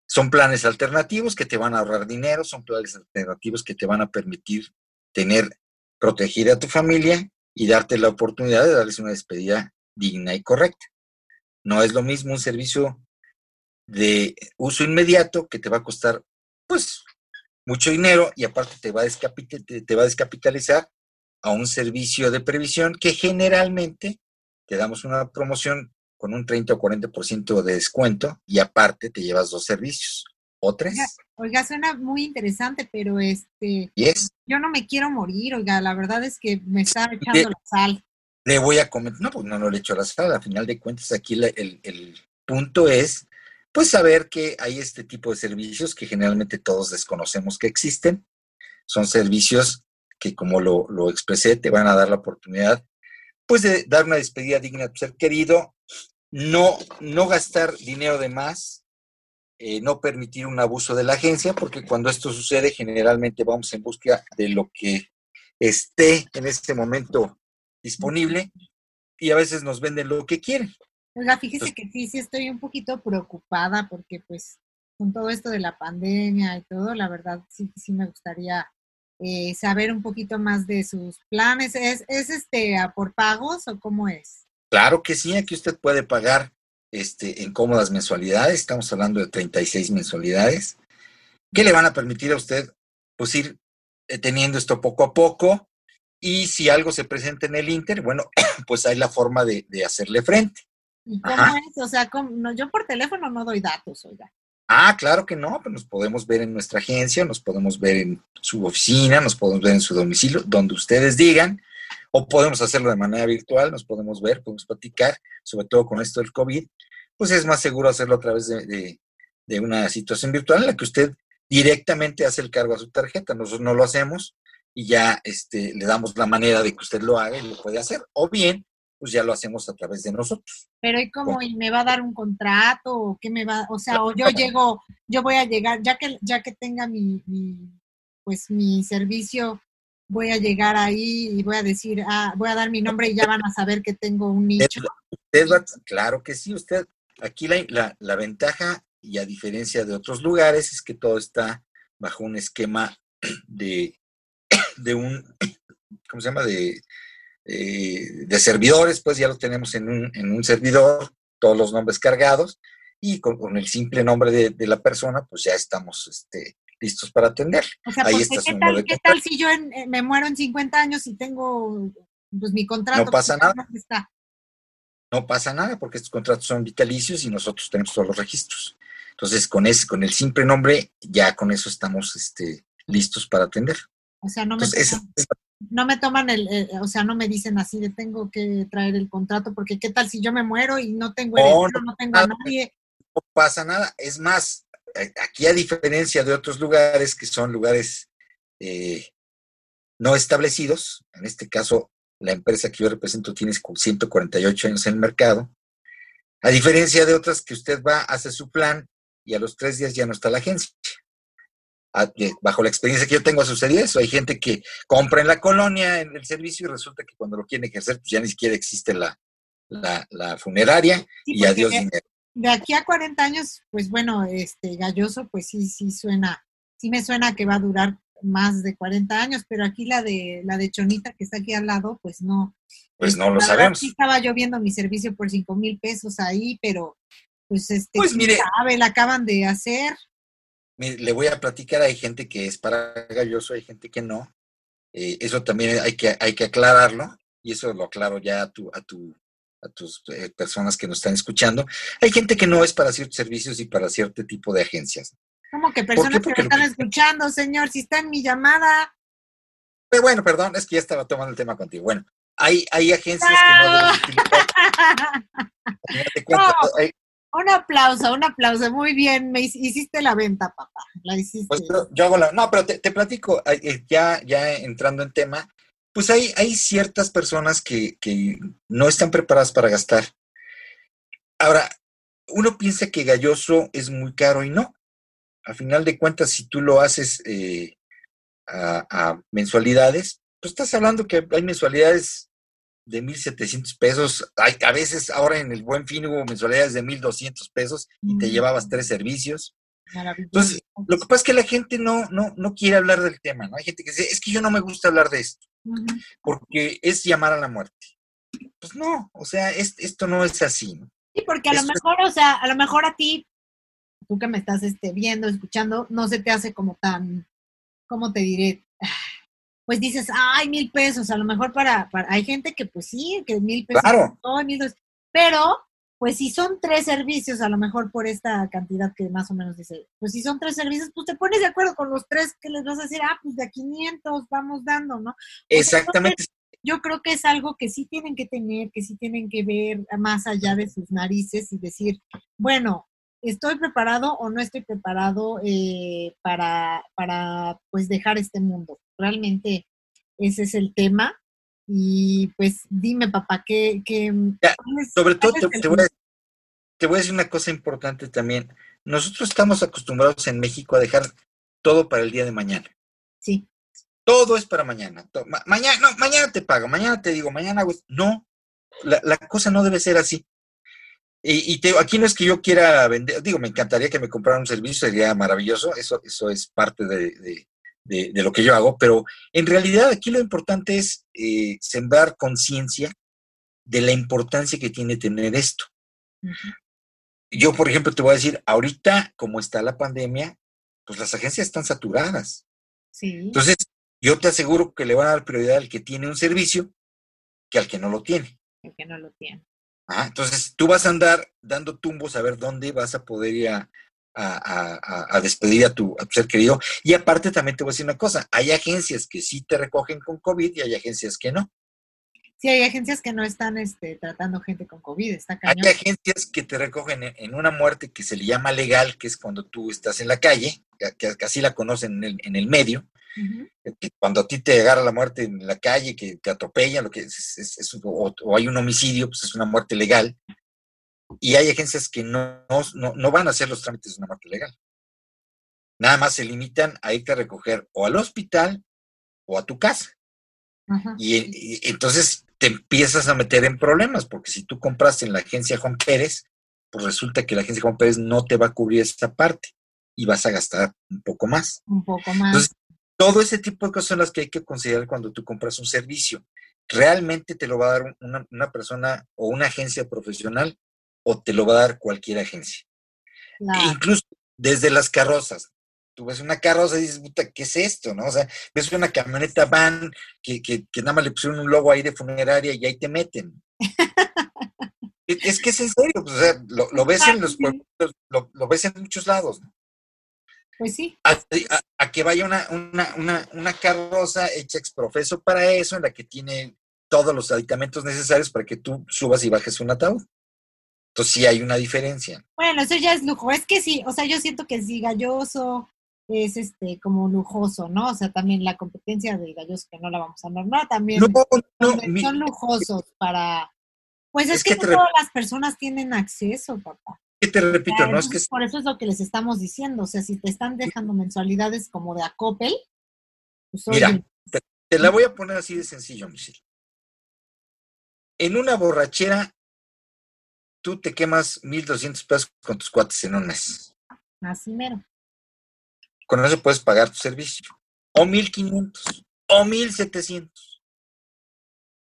Son planes alternativos que te van a ahorrar dinero, son planes alternativos que te van a permitir tener protegida a tu familia y darte la oportunidad de darles una despedida digna y correcta. No es lo mismo un servicio de uso inmediato que te va a costar, pues, mucho dinero y aparte te va, a te, va a descapitalizar a un servicio de previsión que generalmente te damos una promoción con un 30 o 40% de descuento y aparte te llevas dos servicios o tres. Oiga, oiga, suena muy interesante, pero este, yo no me quiero morir, oiga, la verdad es que me está echando la sal. Le voy a comentar, no, pues no, no le echo la sal, a final de cuentas aquí el, el punto es, pues saber que hay este tipo de servicios que generalmente todos desconocemos que existen. Son servicios que, como lo, lo expresé, te van a dar la oportunidad, pues de dar una despedida digna a tu ser querido, no, no gastar dinero de más, eh, no permitir un abuso de la agencia, porque cuando esto sucede, generalmente vamos en búsqueda de lo que esté en este momento disponible y a veces nos venden lo que quieren. Oiga, fíjese Entonces- que sí, sí estoy un poquito preocupada porque pues con todo esto de la pandemia y todo, la verdad sí, sí me gustaría eh, saber un poquito más de sus planes. ¿Es, es este a por pagos o cómo es? Claro que sí, aquí usted puede pagar este, en cómodas mensualidades, estamos hablando de 36 mensualidades, que le van a permitir a usted pues ir eh, teniendo esto poco a poco y si algo se presenta en el Inter, bueno, pues hay la forma de, de hacerle frente. ¿Y cómo Ajá. es? O sea. No, yo por teléfono no doy datos, oiga. Ah, claro que no, pues nos podemos ver en nuestra agencia, nos podemos ver en su oficina, nos podemos ver en su domicilio, donde ustedes digan, o podemos hacerlo de manera virtual, nos podemos ver, podemos platicar, sobre todo con esto del COVID, pues es más seguro hacerlo a través de, de- de una situación virtual en la que usted directamente hace el cargo a su tarjeta, nosotros no lo hacemos y ya este, le damos la manera de que usted lo haga y lo puede hacer, o bien, pues ya lo hacemos a través de nosotros. Pero ¿y cómo? ¿Y me va a dar un contrato? ¿O qué me va? O sea, o yo llego, yo voy a llegar, ya que, ya que tenga mi, mi, pues mi servicio, voy a llegar ahí y voy a decir, ah, voy a dar mi nombre y ya van a saber que tengo un nicho. Usted va- claro que sí, usted, aquí la, la- la ventaja y a diferencia de otros lugares es que todo está bajo un esquema de, de un, ¿cómo se llama? De, eh, de servidores, pues ya lo tenemos en un, en un servidor, todos los nombres cargados y con, con el simple nombre de, de la persona, pues ya estamos este, listos para atender. O sea, ahí porque está ¿qué tal, ¿qué tal si yo en- eh, me muero en 50 años y tengo pues mi contrato? No pasa pues, nada. ¿dónde está? no pasa nada porque estos contratos son vitalicios y nosotros tenemos todos los registros. Entonces, con ese, con el simple nombre, ya con eso estamos este, listos para atender. O sea, no me, Entonces, toman, es no me toman el, eh, o sea, no me dicen así de tengo que traer el contrato, porque qué tal si yo me muero y no tengo No, heredero, no tengo a nadie. no pasa nada. Es más, a- aquí a diferencia de otros lugares que son lugares eh, no establecidos, en este caso la empresa que yo represento tiene 148 años en el mercado, a diferencia de otras que usted va, hace su plan y a los tres días ya no está la agencia. A- eh, Bajo la experiencia que yo tengo ha sucedido eso. Hay gente que compra en la colonia en el servicio y resulta que cuando lo quieren ejercer, pues ya ni siquiera existe la, la, la funeraria Sí, y adiós de, dinero. de aquí a 40 años, pues bueno, este galloso, pues sí, sí suena, sí me suena que va a durar más de 40 años, pero aquí la de la de Chonita que está aquí al lado, pues no. Pues no lo sabemos. Sí estaba yo viendo mi servicio por 5 mil pesos ahí, pero pues este, Pues mire, sabe, la acaban de hacer. Le voy a platicar, hay gente que es para galloso, hay gente que no. Eh, eso también hay que, hay que aclararlo, y eso lo aclaro ya a, tu, a, tu, a tus eh, personas que nos están escuchando. Hay gente que no es para ciertos servicios y para cierto tipo de agencias. Como que personas que me están escuchando, señor, si está en mi llamada. Pero bueno, perdón, es que ya estaba tomando el tema contigo. Bueno, hay, hay agencias que no deben utilizar. No. hay- Un aplauso, un aplauso. Muy bien, me hic- hiciste la venta, papá. La hiciste. Pues yo, hago la. No, pero te, platico, eh, ya, ya entrando en tema, pues hay, hay ciertas personas que, que no están preparadas para gastar. Ahora, uno piensa que Galloso es muy caro y no. A final de cuentas, si tú lo haces eh, a, a mensualidades, pues estás hablando que hay mensualidades de 1.700 pesos. Hay, a veces ahora en el Buen Fin hubo mensualidades de 1.200 pesos y te Mm. llevabas tres servicios. Entonces, Lo que pasa es que la gente no, no, no quiere hablar del tema, ¿no? Hay gente que dice, es que yo no me gusta hablar de esto, porque es llamar a la muerte. Pues no, o sea, es- esto no es así, ¿no? Sí, porque a lo mejor, o sea, a lo mejor a ti, tú que me estás este, viendo, escuchando, no se te hace como tan, ¿cómo te diré? Pues dices, ay, mil pesos, a lo mejor para, para hay gente que pues sí, que mil pesos, Claro. no, mil dos, pero pues si son tres servicios, a lo mejor por esta cantidad que más o menos dice, pues si son tres servicios, pues te pones de acuerdo con los tres que les vas a decir, ah, pues de a 500 vamos dando, ¿no? Exactamente. yo creo que es algo que sí tienen que tener, que sí tienen que ver más allá de sus narices y decir, bueno, estoy preparado o no estoy preparado eh, para, para, pues, dejar este mundo. Realmente ese es el tema. Y pues dime, papá, ¿qué... qué sobre todo te, voy a, decir una cosa importante también. Nosotros estamos acostumbrados en México a dejar todo para el día de mañana. Sí. Todo es para mañana. mañana, no, mañana te pago, mañana te digo, mañana No, la, la cosa no debe ser así. Y, te, aquí no es que yo quiera vender, digo, me encantaría que me compraran un servicio, sería maravilloso, eso, eso es parte de, lo que yo hago, pero en realidad aquí lo importante es eh, sembrar conciencia de la importancia que tiene tener esto. Yo, por ejemplo, te voy a decir, ahorita, como está la pandemia, pues las agencias están saturadas. Sí. Entonces, yo te aseguro que le van a dar prioridad al que tiene un servicio que al que no lo tiene. El que no lo tiene entonces, tú vas a andar dando tumbos a ver dónde vas a poder ir a, despedir a tu, ser querido. Y aparte también te voy a decir una cosa, hay agencias que sí te recogen con COVID y hay agencias que no. Sí, hay agencias que no están este, tratando gente con COVID, está cañón. Hay agencias que te recogen en, una muerte que se le llama legal, que es cuando tú estás en la calle, que, así la conocen en el medio, cuando a ti te agarra la muerte en la calle, que te atropellan, lo que es, o, hay un homicidio, pues es una muerte legal. Y hay agencias que no, no, van a hacer los trámites de una muerte legal. Nada más se limitan a irte a recoger o al hospital o a tu casa. y, entonces te empiezas a meter en problemas, porque si tú compraste en la agencia Juan Pérez, pues resulta que la agencia Juan Pérez no te va a cubrir esa parte y vas a gastar un poco más. Un poco más. Todo ese tipo de cosas son las que hay que considerar cuando tú compras un servicio. ¿Realmente te lo va a dar una, persona o una agencia profesional o te lo va a dar cualquier agencia? incluso desde las carrozas. Tú ves una carroza y dices, puta, ¿qué es esto? ¿No? O sea, ves una camioneta van que, que, nada más le pusieron un logo ahí de funeraria y ahí te meten. es que es en serio, pues, o sea, lo, ves en los lo, lo, ves en muchos lados. ¿no? Pues sí. A, que vaya una, una, una, carroza hecha exprofeso para eso, en la que tiene todos los aditamentos necesarios para que tú subas y bajes un ataúd. Entonces sí hay una diferencia. Bueno, eso ya es lujo. Es que sí, o sea, yo siento que sí, Galloso es este como lujoso, ¿no? O sea, también la competencia de Galloso, que no la vamos a nombrar, también son lujosos para... Pues es, que, no todas las personas tienen acceso, papá. ¿Qué te repito? no es que... Por eso es lo que les estamos diciendo. O sea, si te están dejando mensualidades como de Acopel, pues Mira, te, la voy a poner así de sencillo, Michelle. En una borrachera, tú te quemas 1.200 pesos con tus cuates en un mes. Así mero. Con eso puedes pagar tu servicio. O 1.500. O 1.700.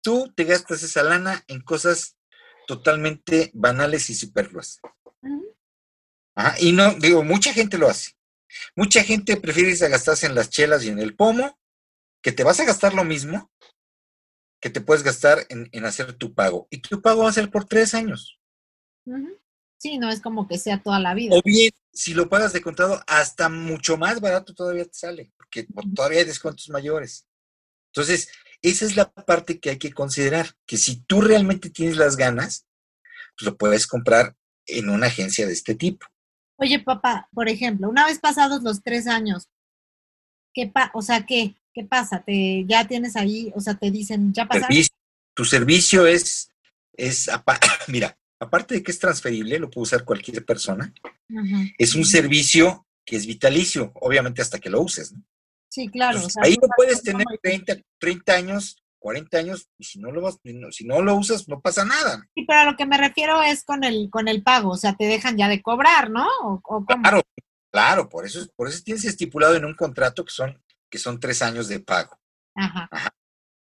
Tú te gastas esa lana en cosas totalmente banales y superfluas y no, digo, mucha gente lo hace. Mucha gente prefiere irse a gastarse en las chelas y en el pomo, que te vas a gastar lo mismo que te puedes gastar en, hacer tu pago. Y tu pago va a ser por tres años. Sí, no es como que sea toda la vida. O bien, si lo pagas de contado, hasta mucho más barato todavía te sale, porque todavía hay descuentos mayores. Entonces, esa es la parte que hay que considerar, que si tú realmente tienes las ganas, pues lo puedes comprar en una agencia de este tipo. Oye, papá, por ejemplo, una vez pasados los tres años, ¿qué pa o sea, ¿qué? ¿Qué pasa? ¿Te, ya tienes ahí, o sea, te dicen, ya pasaron? tu servicio es, es, mira, aparte de que es transferible, lo puede usar cualquier persona, es un servicio que es vitalicio, obviamente hasta que lo uses, ¿no? Sí, claro. ahí lo puedes tener 30, 30 años 40 años, y si no lo vas, si no lo usas, no pasa nada. Sí, pero a lo que me refiero es con el, con el pago, o sea, te dejan ya de cobrar, ¿no? ¿O, Claro, claro, por eso, por eso tienes estipulado en un contrato que son, que son tres años de pago. Ajá. Ajá.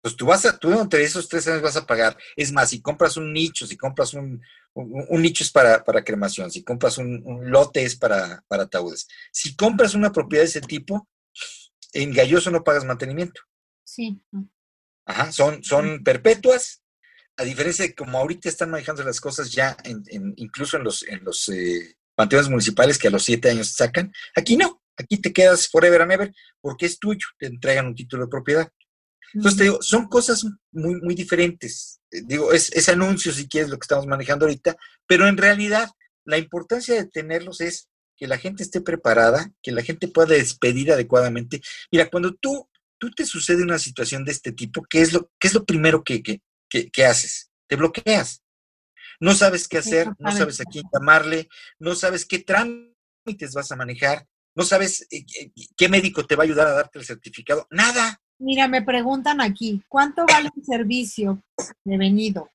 Pues tú vas a, tú entre esos tres años vas a pagar. Es más, si compras un nicho, si compras un, un, nicho es para, para, cremación, si compras un, lote es para, para ataúdes. Si compras una propiedad de ese tipo, en Galloso no pagas mantenimiento. Sí. Ajá, son, son perpetuas, a diferencia de como ahorita están manejando las cosas ya, incluso en los, en los eh, panteones municipales que a los siete años te sacan, aquí no, aquí te quedas forever and ever porque es tuyo, te entregan un título de propiedad. Entonces te digo, son cosas muy, muy diferentes. Eh, digo, es, es anuncio si quieres lo que estamos manejando ahorita, pero en realidad la importancia de tenerlos es que la gente esté preparada, que la gente pueda despedir adecuadamente. Mira, cuando tú, tú te sucede una situación de este tipo, ¿qué es lo, qué es lo primero que, que, ¿qué, haces? Te bloqueas. No sabes qué hacer, no sabes a quién llamarle, no sabes qué trámites vas a manejar, no sabes eh, qué médico te va a ayudar a darte el certificado, nada. Mira, me preguntan aquí, ¿cuánto vale un servicio de venido?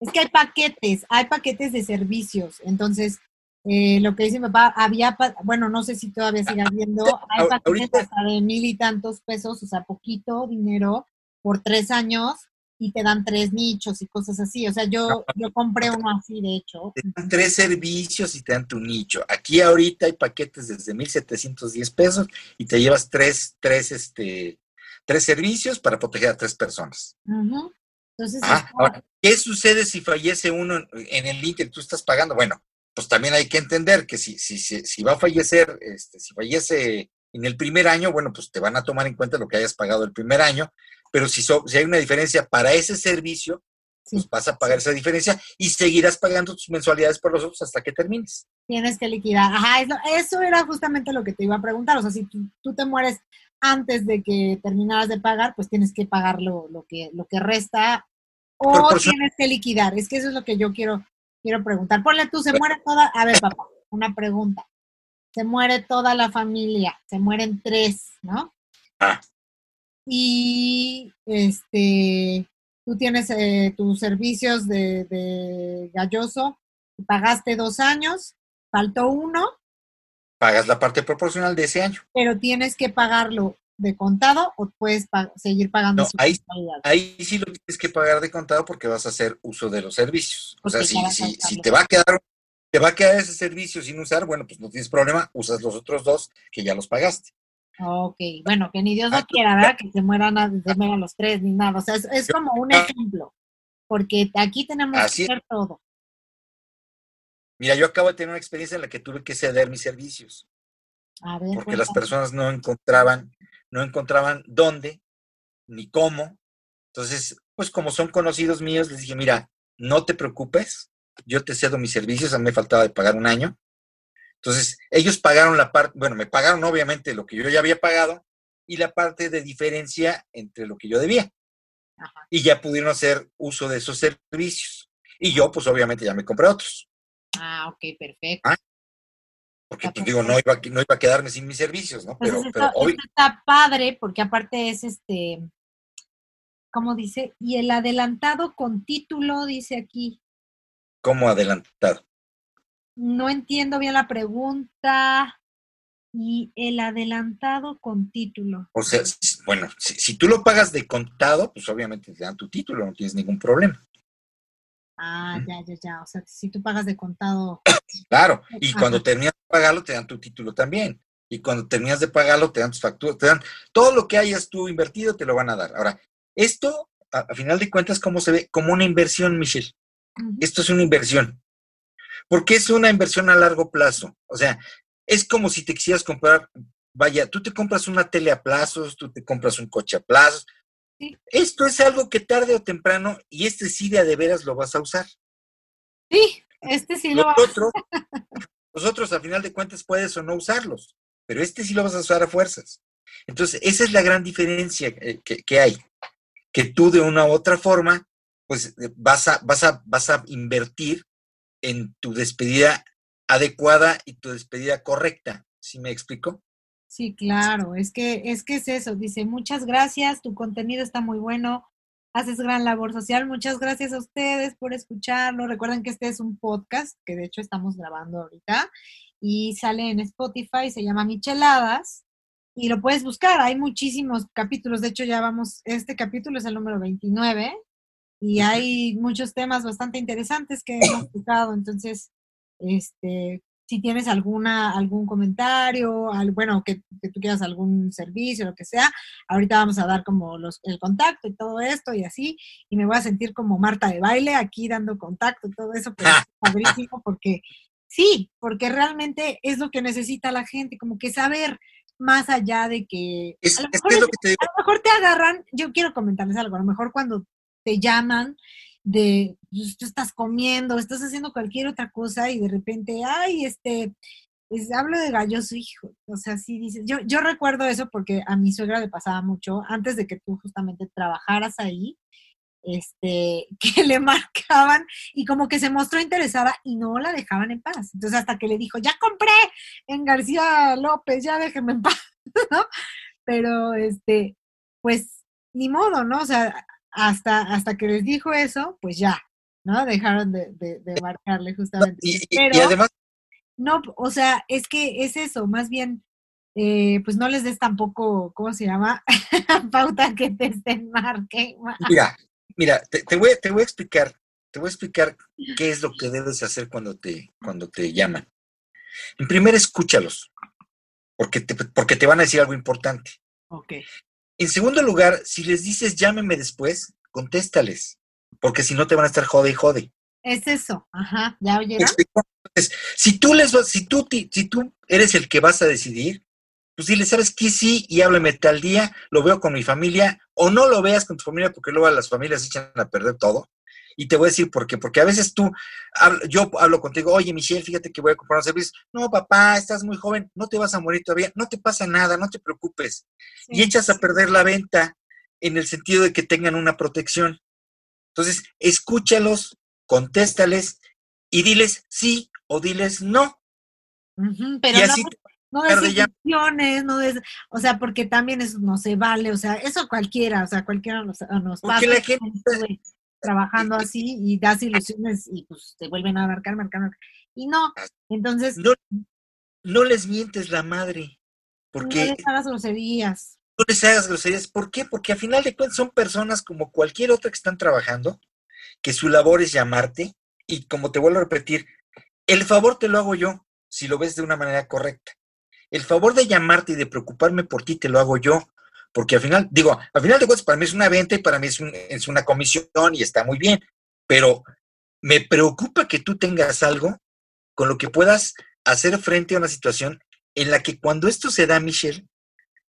Es que hay paquetes, hay paquetes de servicios. Entonces, eh, lo que dice mi papá, había, bueno, no sé si todavía sigue habiendo, hay paquetes hasta de mil y tantos pesos, o sea, poquito dinero por tres años y te dan tres nichos y cosas así. O sea, yo, yo compré uno así, de hecho. Te dan tres servicios y te dan tu nicho. Aquí ahorita hay paquetes desde 1.710 pesos y te llevas tres, tres, este, tres servicios para proteger a tres personas. Entonces, ah, ¿qué sucede si fallece uno en el Inter? Tú estás pagando. Bueno, pues también hay que entender que si, si, si, si va a fallecer, este, si fallece en el primer año, bueno, pues te van a tomar en cuenta lo que hayas pagado el primer año, pero si, si hay una diferencia para ese servicio, pues vas a pagar esa diferencia y seguirás pagando tus mensualidades por los otros hasta que termines. Tienes que liquidar. Ajá, eso, era justamente lo que te iba a preguntar. O sea, si tú, te mueres antes de que terminaras de pagar, pues tienes que pagar lo, que, lo que resta o tienes que liquidar. Es que eso es lo que yo quiero, quiero preguntar. Ponle tú, se muere toda. A ver, papá, una pregunta. Se muere toda la familia, se mueren tres, ¿no? Ah y este, tú tienes eh, tus servicios de, de galloso, pagaste dos años, faltó uno. Pagas la parte proporcional de ese año. Pero tienes que pagarlo de contado o puedes seguir pagando. No, ahí, ahí, sí lo tienes que pagar de contado porque vas a hacer uso de los servicios. O sea, si, si, si, te va a quedar te va a quedar ese servicio sin usar, bueno, pues no tienes problema, usas los otros dos que ya los pagaste. Ok, bueno, que ni Dios no quiera, ¿verdad? Que se mueran, se mueran los tres, ni nada. O sea, es, como un ejemplo, porque aquí tenemos que hacer todo. Mira, yo acabo de tener una experiencia en la que tuve que ceder mis servicios. A ver, porque las personas no encontraban, no encontraban dónde, ni cómo. Entonces, pues como son conocidos míos, les dije, mira, no te preocupes, yo te cedo mis servicios, a mí me faltaba de pagar un año, entonces, ellos pagaron la parte, bueno, me pagaron obviamente lo que yo ya había pagado y la parte de diferencia entre lo que yo debía. Y ya pudieron hacer uso de esos servicios. Y yo, pues obviamente ya me compré otros. Ah, ok, perfecto. Ah, porque pues, digo, no iba, no iba a quedarme sin mis servicios, ¿no? Pues pero, pero hoy... está padre porque aparte es este, ¿cómo dice? Y el adelantado con título, dice aquí. ¿Cómo adelantado? no entiendo bien la pregunta. Y el adelantado con título. O sea, bueno, si, tú lo pagas de contado, pues obviamente te dan tu título, no tienes ningún problema. Ah, ya, ya, ya. O sea, si tú pagas de contado. Claro, y cuando terminas de pagarlo, te dan tu título también. Y cuando terminas de pagarlo, te dan tus facturas, te dan todo lo que hayas tú invertido, te lo van a dar. Ahora, esto, a, final de cuentas, ¿cómo se ve? Como una inversión, Michelle. Esto es una inversión porque es una inversión a largo plazo. O sea, es como si te quisieras comprar, vaya, tú te compras una tele a plazos, tú te compras un coche a plazos. Esto es algo que tarde o temprano, y este sí de a de veras lo vas a usar. Sí, este sí lo vas a usar. Los otros, a final de cuentas, puedes o no usarlos, pero este sí lo vas a usar a fuerzas. Entonces, esa es la gran diferencia eh, que, que hay, que tú de una u otra forma, pues vas a, vas a, vas a invertir en tu despedida adecuada y tu despedida correcta. ¿Sí me explico? Sí, claro, es que es que es eso. Dice, muchas gracias, tu contenido está muy bueno, haces gran labor social. Muchas gracias a ustedes por escucharlo. Recuerden que este es un podcast que de hecho estamos grabando ahorita y sale en Spotify, se llama Micheladas y lo puedes buscar. Hay muchísimos capítulos, de hecho ya vamos, este capítulo es el número 29 y hay muchos temas bastante interesantes que hemos tocado, entonces, este, si tienes alguna, algún comentario, bueno, que, tú quieras algún servicio, lo que sea, ahorita vamos a dar como los, el contacto y todo esto y así, y me voy a sentir como Marta de baile aquí dando contacto y todo eso, pero es padrísimo porque sí, porque realmente es lo que necesita la gente, como que saber más allá de que, a, lo mejor te agarran, yo quiero comentarles algo, a lo mejor cuando te llaman de, pues, tú estás comiendo, estás haciendo cualquier otra cosa y de repente, ay, este, hablo de galloso, hijo, o sea, sí dices, yo, yo recuerdo eso porque a mi suegra le pasaba mucho, antes de que tú justamente trabajaras ahí, este, que le marcaban y como que se mostró interesada y no la dejaban en paz. Entonces hasta que le dijo, ya compré en García López, ya déjenme en paz, ¿no? Pero, este, pues, ni modo, ¿no? O sea, hasta, hasta que les dijo eso, pues ya, ¿no? Dejaron de, de, marcarle justamente. Y, Pero, además... No, o sea, es que es eso, más bien, eh, pues no les des tampoco, ¿cómo se llama? Pauta que te estén marque. Mira, mira, te, voy, te voy a explicar, te voy a explicar qué es lo que debes hacer cuando te, cuando te llaman. En primer, escúchalos, porque te, porque te van a decir algo importante. Ok. En segundo lugar, si les dices llámeme después, contéstales, porque si no te van a estar jode y jode. Es eso, ajá, ¿ya oyeron? si tú les vas, si tú, si tú eres el que vas a decidir, pues dile, ¿sabes qué? Sí, y háblame tal día, lo veo con mi familia, o no lo veas con tu familia, porque luego las familias echan a perder todo. Y te voy a decir por qué. Porque a veces tú, yo hablo contigo, oye Michelle, fíjate que voy a comprar un servicio. No, papá, estás muy joven, no te vas a morir todavía, no te pasa nada, no te preocupes. y echas a perder la venta en el sentido de que tengan una protección. Entonces, escúchalos, contéstales y diles sí o diles no. pero no, no decisiones, no des, o sea, porque también eso no se vale, o sea, eso cualquiera, o sea, cualquiera nos, nos pasa. la gente, trabajando así y das ilusiones y pues te vuelven a marcar, marcar, marcar. Y no, entonces... No, les mientes la madre. Porque, no les hagas groserías. No les hagas groserías. ¿Por qué? Porque a final de cuentas son personas como cualquier otra que están trabajando, que su labor es llamarte y como te vuelvo a repetir, el favor te lo hago yo si lo ves de una manera correcta. El favor de llamarte y de preocuparme por ti te lo hago yo porque al final, digo, al final de cuentas para mí es una venta y para mí es, es una comisión y está muy bien, pero me preocupa que tú tengas algo con lo que puedas hacer frente a una situación en la que cuando esto se da, Michelle,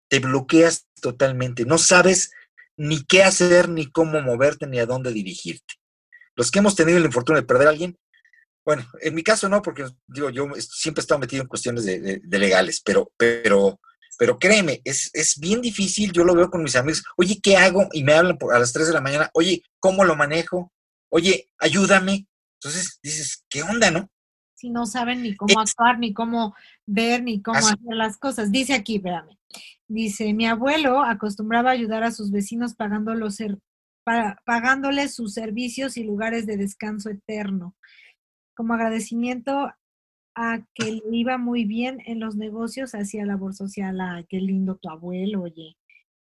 te bloqueas totalmente, no sabes ni qué hacer, ni cómo moverte, ni a dónde dirigirte. Los que hemos tenido la infortuna de perder a alguien, bueno, en mi caso no, porque digo, yo siempre he estado metido en cuestiones de, de legales, pero, pero pero créeme, es, es, bien difícil, yo lo veo con mis amigos, oye, ¿qué hago? Y me hablan por, a las 3 de la mañana, oye, ¿cómo lo manejo? Oye, ayúdame. Entonces dices, ¿qué onda, no? Si no saben ni cómo actuar, ni cómo ver, ni cómo hacer las cosas. Dice aquí, espérame, dice, mi abuelo acostumbraba a ayudar a sus vecinos pagándolos, pagándoles sus servicios y lugares de descanso eterno. Como agradecimiento a que le iba muy bien en los negocios, hacía labor social, a qué lindo tu abuelo, oye,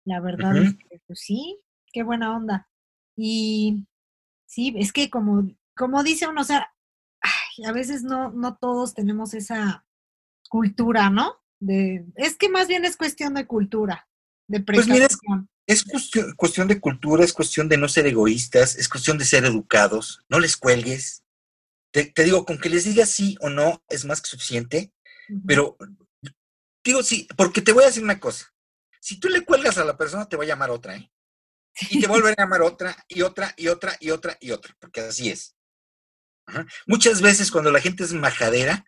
la verdad es que pues, sí, qué buena onda. Y sí, es que como, como dice uno, o sea, a veces no, no todos tenemos esa cultura, ¿no? De, es que más bien es cuestión de cultura, de Pues mira, es, cuestión, cuestión de cultura, es cuestión de no ser egoístas, es cuestión de ser educados, no les cuelgues, te, digo, con que les digas sí o no es más que suficiente, pero digo sí, porque te voy a decir una cosa. Si tú le cuelgas a la persona, te va a llamar otra, ¿eh? Y te vuelve a llamar otra, y otra, y otra, y otra, y otra, porque así es. Muchas veces cuando la gente es majadera,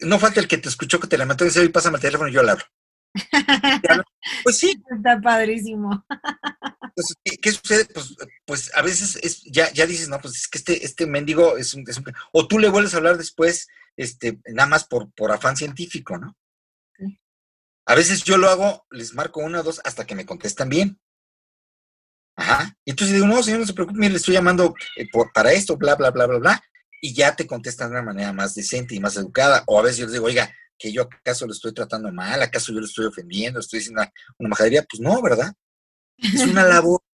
no falta el que te escuchó que te lamentó y dice, oye, pásame el teléfono y yo le hablo. Pues sí. Está padrísimo. Pues, ¿qué, sucede? Pues, pues a veces es, ya, ya dices, no, pues es que este, este mendigo es un, O tú le vuelves a hablar después, este, nada más por, por afán científico, ¿no? A veces yo lo hago, les marco uno o dos hasta que me contestan bien. Ajá. Y entonces digo, no, señor, no se preocupe, le estoy llamando eh, por, para esto, bla, bla, bla, bla, bla. Y ya te contestan de una manera más decente y más educada. O a veces yo les digo, oiga, que yo acaso lo estoy tratando mal, acaso yo lo estoy ofendiendo, estoy diciendo una, una majadería. Pues no, ¿verdad? Es una labor.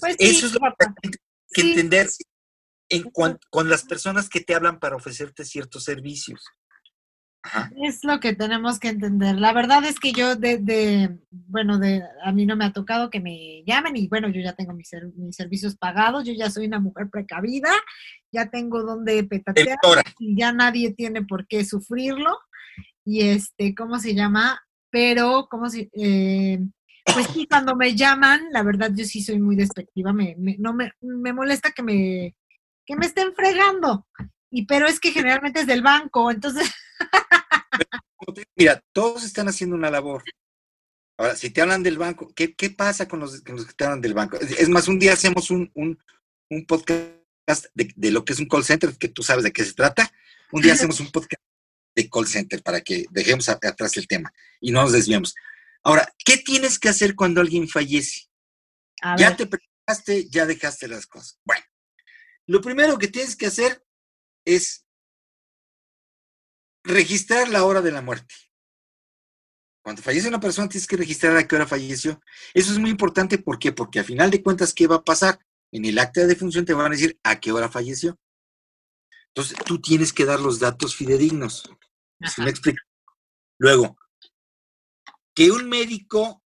Pues eso es lo que hay que entender. en con las personas que te hablan para ofrecerte ciertos servicios. Es lo que tenemos que entender. La verdad es que yo de, bueno, de, a mí no me ha tocado que me llamen y bueno, yo ya tengo mis, mis servicios pagados, yo ya soy una mujer precavida, ya tengo donde petatear y ya nadie tiene por qué sufrirlo. Y este, ¿cómo se llama? Pero, ¿cómo se...? Eh, pues sí, cuando me llaman, la verdad yo sí soy muy despectiva, me, no me, me molesta que me, que me estén fregando. Y pero es que generalmente es del banco, entonces Mira, todos están haciendo una labor. Ahora, si te hablan del banco, ¿qué, pasa con los, que te hablan del banco? Es más, un día hacemos un, podcast de, lo que es un call center, que tú sabes de qué se trata. Un día hacemos un podcast de call center para que dejemos atrás el tema y no nos desviemos. Ahora, ¿qué tienes que hacer cuando alguien fallece? ya te preparaste, ya dejaste las cosas. Bueno, lo primero que tienes que hacer es registrar la hora de la muerte. Cuando fallece una persona, tienes que registrar a qué hora falleció. Eso es muy importante, ¿por qué? Porque a final de cuentas, ¿qué va a pasar? En el acta de defunción te van a decir a qué hora falleció. Entonces, tú tienes que dar los datos fidedignos. me explico? Luego, que un médico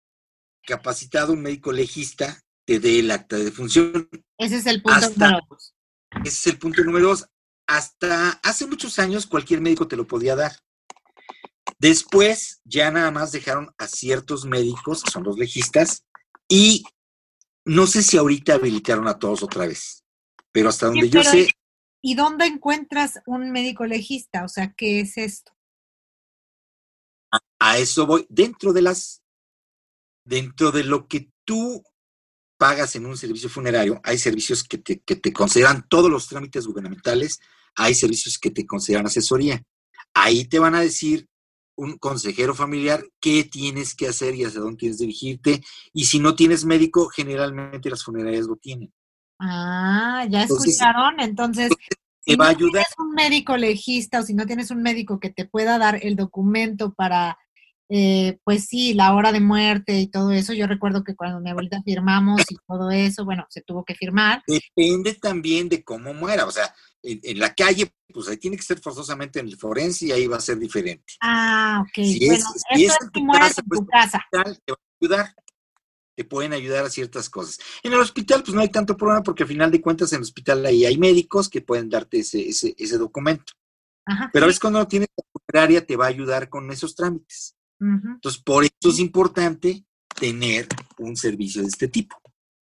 capacitado, un médico legista, te dé el acta de defunción. Ese es el punto número dos. Ese es el punto número dos hasta hace muchos años cualquier médico te lo podía dar. Después ya nada más dejaron a ciertos médicos, que son los legistas, y no sé si ahorita habilitaron a todos otra vez, pero hasta donde yo sé... ¿Y dónde encuentras un médico legista? O sea, ¿qué es esto? A, eso voy. Dentro de las, dentro de lo que tú pagas en un servicio funerario, hay servicios que te, que te consideran todos los trámites gubernamentales, hay servicios que te consideran asesoría. Ahí te van a decir un consejero familiar qué tienes que hacer y hacia dónde tienes que dirigirte. Y si no tienes médico, generalmente las funerarias lo tienen. Ah, ya escucharon. Entonces, si va no a ayudar. tienes un médico legista o si no tienes un médico que te pueda dar el documento para eh, pues sí, la hora de muerte y todo eso. Yo recuerdo que cuando mi abuelita firmamos y todo eso, bueno, se tuvo que firmar. Depende también de cómo muera. O sea, en, la calle, pues ahí tiene que ser forzosamente en el forense y ahí va a ser diferente. Ah, ok. bueno, es, es en tu casa, en tu pues, casa. Te va a ayudar. Te pueden ayudar a ciertas cosas. En el hospital, pues no hay tanto problema porque al final de cuentas en el hospital ahí hay médicos que pueden darte ese, ese, ese documento. Ajá, Pero es cuando no tienes la funeraria, te va a ayudar con esos trámites. Entonces, por eso es importante tener un servicio de este tipo.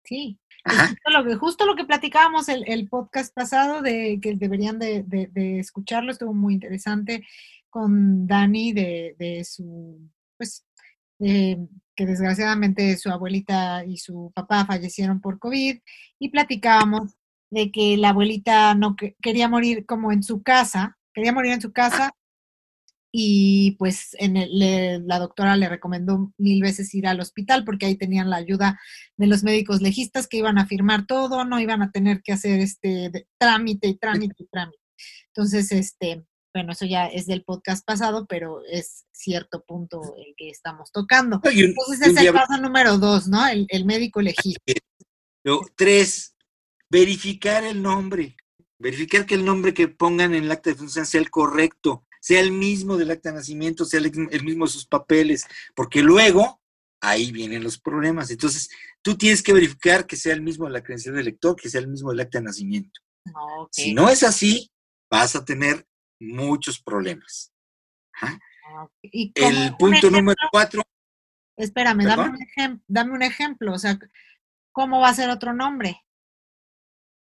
Sí, Justo lo, que, justo lo que platicábamos el, el podcast pasado, de que deberían de, de, escucharlo, estuvo muy interesante con Dani de, de su, pues, que desgraciadamente su abuelita y su papá fallecieron por COVID y platicábamos de que la abuelita no quería morir como en su casa, quería morir en su casa y pues en la doctora le recomendó mil veces ir al hospital porque ahí tenían la ayuda de los médicos legistas que iban a firmar todo, no iban a tener que hacer este trámite y trámite y trámite. Entonces, este, bueno, eso ya es del podcast pasado, pero es cierto punto el que estamos tocando. Entonces es el paso número dos, ¿no? El, médico legista. Tres, verificar el nombre. Verificar que el nombre que pongan en el acta de función sea el correcto sea el mismo del acta de nacimiento, sea el, mismo de sus papeles, porque luego ahí vienen los problemas. Entonces, tú tienes que verificar que sea el mismo de la credencial del lector, que sea el mismo del acta de nacimiento. Si no es así, vas a tener muchos problemas. el punto número cuatro. Espérame, dame un, dame un ejemplo. O sea, ¿cómo va a ser otro nombre?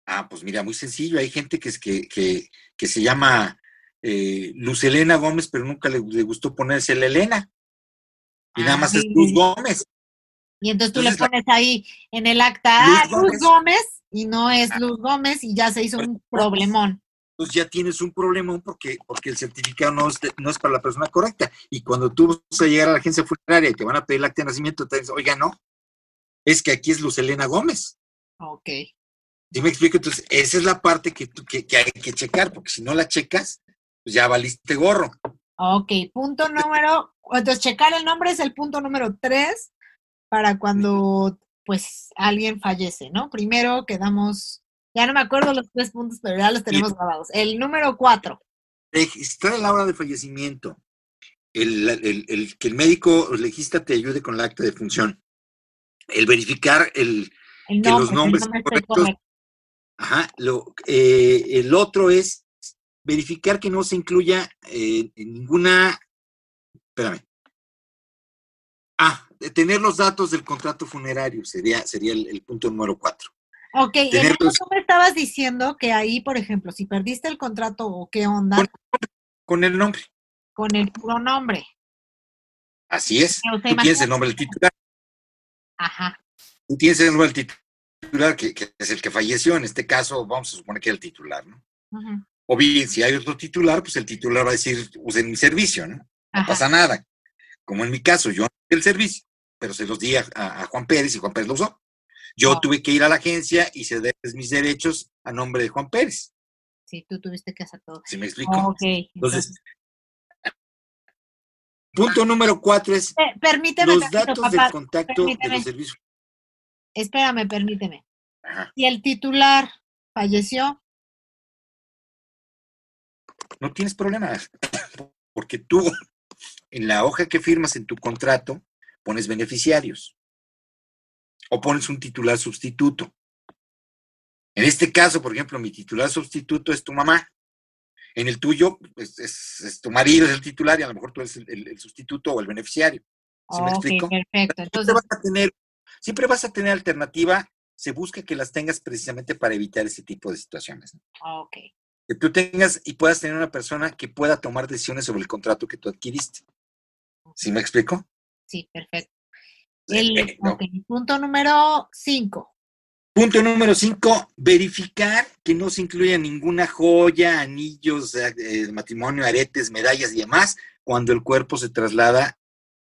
Ah, pues mira, muy sencillo. Hay gente que, que, que, que se llama eh, Luz Elena Gómez, pero nunca le, gustó ponerse la Elena. Y nada más es Luz Gómez. Y entonces tú le pones ahí en el acta Luz, ah, Luz Gómez. y no es Luz Gómez y ya se hizo un problemón. Entonces ya tienes un problemón porque, porque el certificado no es, no es para la persona correcta. Y cuando tú vas a llegar a la agencia funeraria y te van a pedir el acta de nacimiento, te dicen, oiga, no, es que aquí es Luz Elena Gómez. Ok. ¿Sí me explico? Entonces, esa es la parte que, que, que hay que checar, porque si no la checas, pues ya valiste gorro. Ok, punto número, entonces checar el nombre es el punto número tres para cuando pues alguien fallece, ¿no? Primero quedamos Ya no me acuerdo los tres puntos, pero ya los tenemos grabados. El número cuatro. Registrar la hora de fallecimiento. El, el, que el médico legista te ayude con el acta de función. El verificar el, que los nombres correctos. Ajá, lo, eh, el otro es verificar que no se incluya eh, en ninguna. Espérame. Ah, tener los datos del contrato funerario sería, sería el, punto número cuatro. Ok, y tú me estabas diciendo que ahí, por ejemplo, si perdiste el contrato o qué onda. Con, el nombre. Con el puro nombre. Así es. Tú tienes el nombre del titular. Ajá. Tú tienes el nombre del titular, que, es el que falleció. En este caso, vamos a suponer que era el titular, ¿no? O bien, si hay otro titular, pues el titular va a decir, usen mi servicio, ¿no? No pasa nada. Como en mi caso, yo no el servicio, pero se los di a, Juan Pérez y Juan Pérez lo usó. Yo ah. tuve que ir a la agencia y ceder mis derechos a nombre de Juan Pérez. Sí, tú tuviste que hacer todo. ¿Sí me explico? Entonces, punto número cuatro es eh, permíteme, los datos de contacto de los servicios. Espérame, permíteme. Si el titular falleció. No tienes problemas, porque tú en la hoja que firmas en tu contrato pones beneficiarios o pones un titular sustituto. En este caso, por ejemplo, mi titular sustituto es tu mamá. En el tuyo es, tu marido, es el titular y a lo mejor tú eres el, sustituto o el beneficiario. ¿Sí me explico? Perfecto. Entonces... Siempre, vas a tener, siempre vas a tener alternativa. Se busca que las tengas precisamente para evitar ese tipo de situaciones. Ok. Que tú tengas y puedas tener una persona que pueda tomar decisiones sobre el contrato que tú adquiriste. ¿Sí me explico? Sí, perfecto. El, Punto número cinco. Punto número cinco, verificar que no se incluya ninguna joya, anillos, eh, matrimonio, aretes, medallas y demás cuando el cuerpo se traslada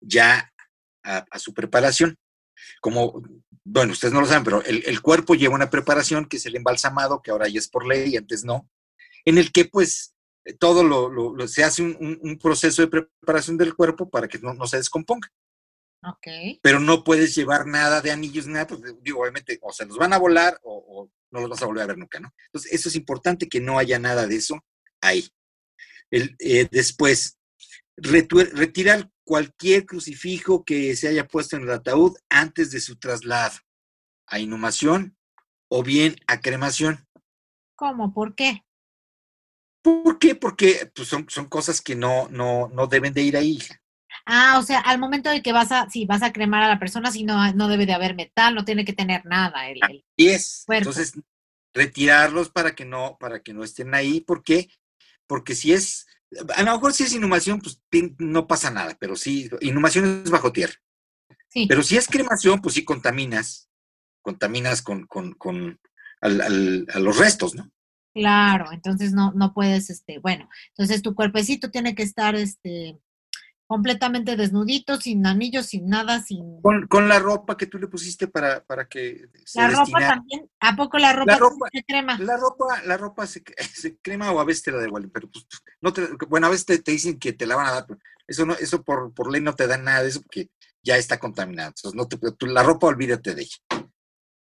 ya a, su preparación. Como, bueno, ustedes no lo saben, pero el, cuerpo lleva una preparación que es el embalsamado, que ahora ya es por ley, antes no, en el que pues todo lo, se hace un, proceso de preparación del cuerpo para que no, se descomponga. Okay. Pero no puedes llevar nada de anillos, nada, pues digo, obviamente, o se los van a volar o, no los vas a volver a ver nunca, ¿no? Entonces, eso es importante que no haya nada de eso ahí. El, eh, después, retirar cualquier crucifijo que se haya puesto en el ataúd antes de su traslado a inhumación o bien a cremación. ¿Cómo? ¿Por qué? ¿Por qué? Porque pues, son, son cosas que no, no, no deben de ir ahí. Ah, o sea, al momento de que vas a, si vas a cremar a la persona, si no, no debe de haber metal, no tiene que tener nada. El, y es. Entonces, retirarlos para que no, para que no estén ahí. ¿Por qué? Porque si es, a lo mejor si es inhumación, pues no pasa nada, pero sí, inhumación es bajo tierra. Sí. Pero si es cremación, pues sí contaminas, contaminas con, con, con al, a los restos, ¿no? Claro, entonces no, no puedes, este, bueno, entonces tu cuerpecito tiene que estar, este, completamente desnudito, sin anillos, sin nada, sin... Con, la ropa que tú le pusiste para, para que... Se la ropa también, ¿a poco la ropa, se crema? La ropa, la ropa se, crema o a veces te la devuelven, pero pues, no te, bueno, a veces te, dicen que te la van a dar, pero eso no, eso por, por ley no te da nada de eso porque ya está contaminada, entonces no te, la ropa olvídate de ella.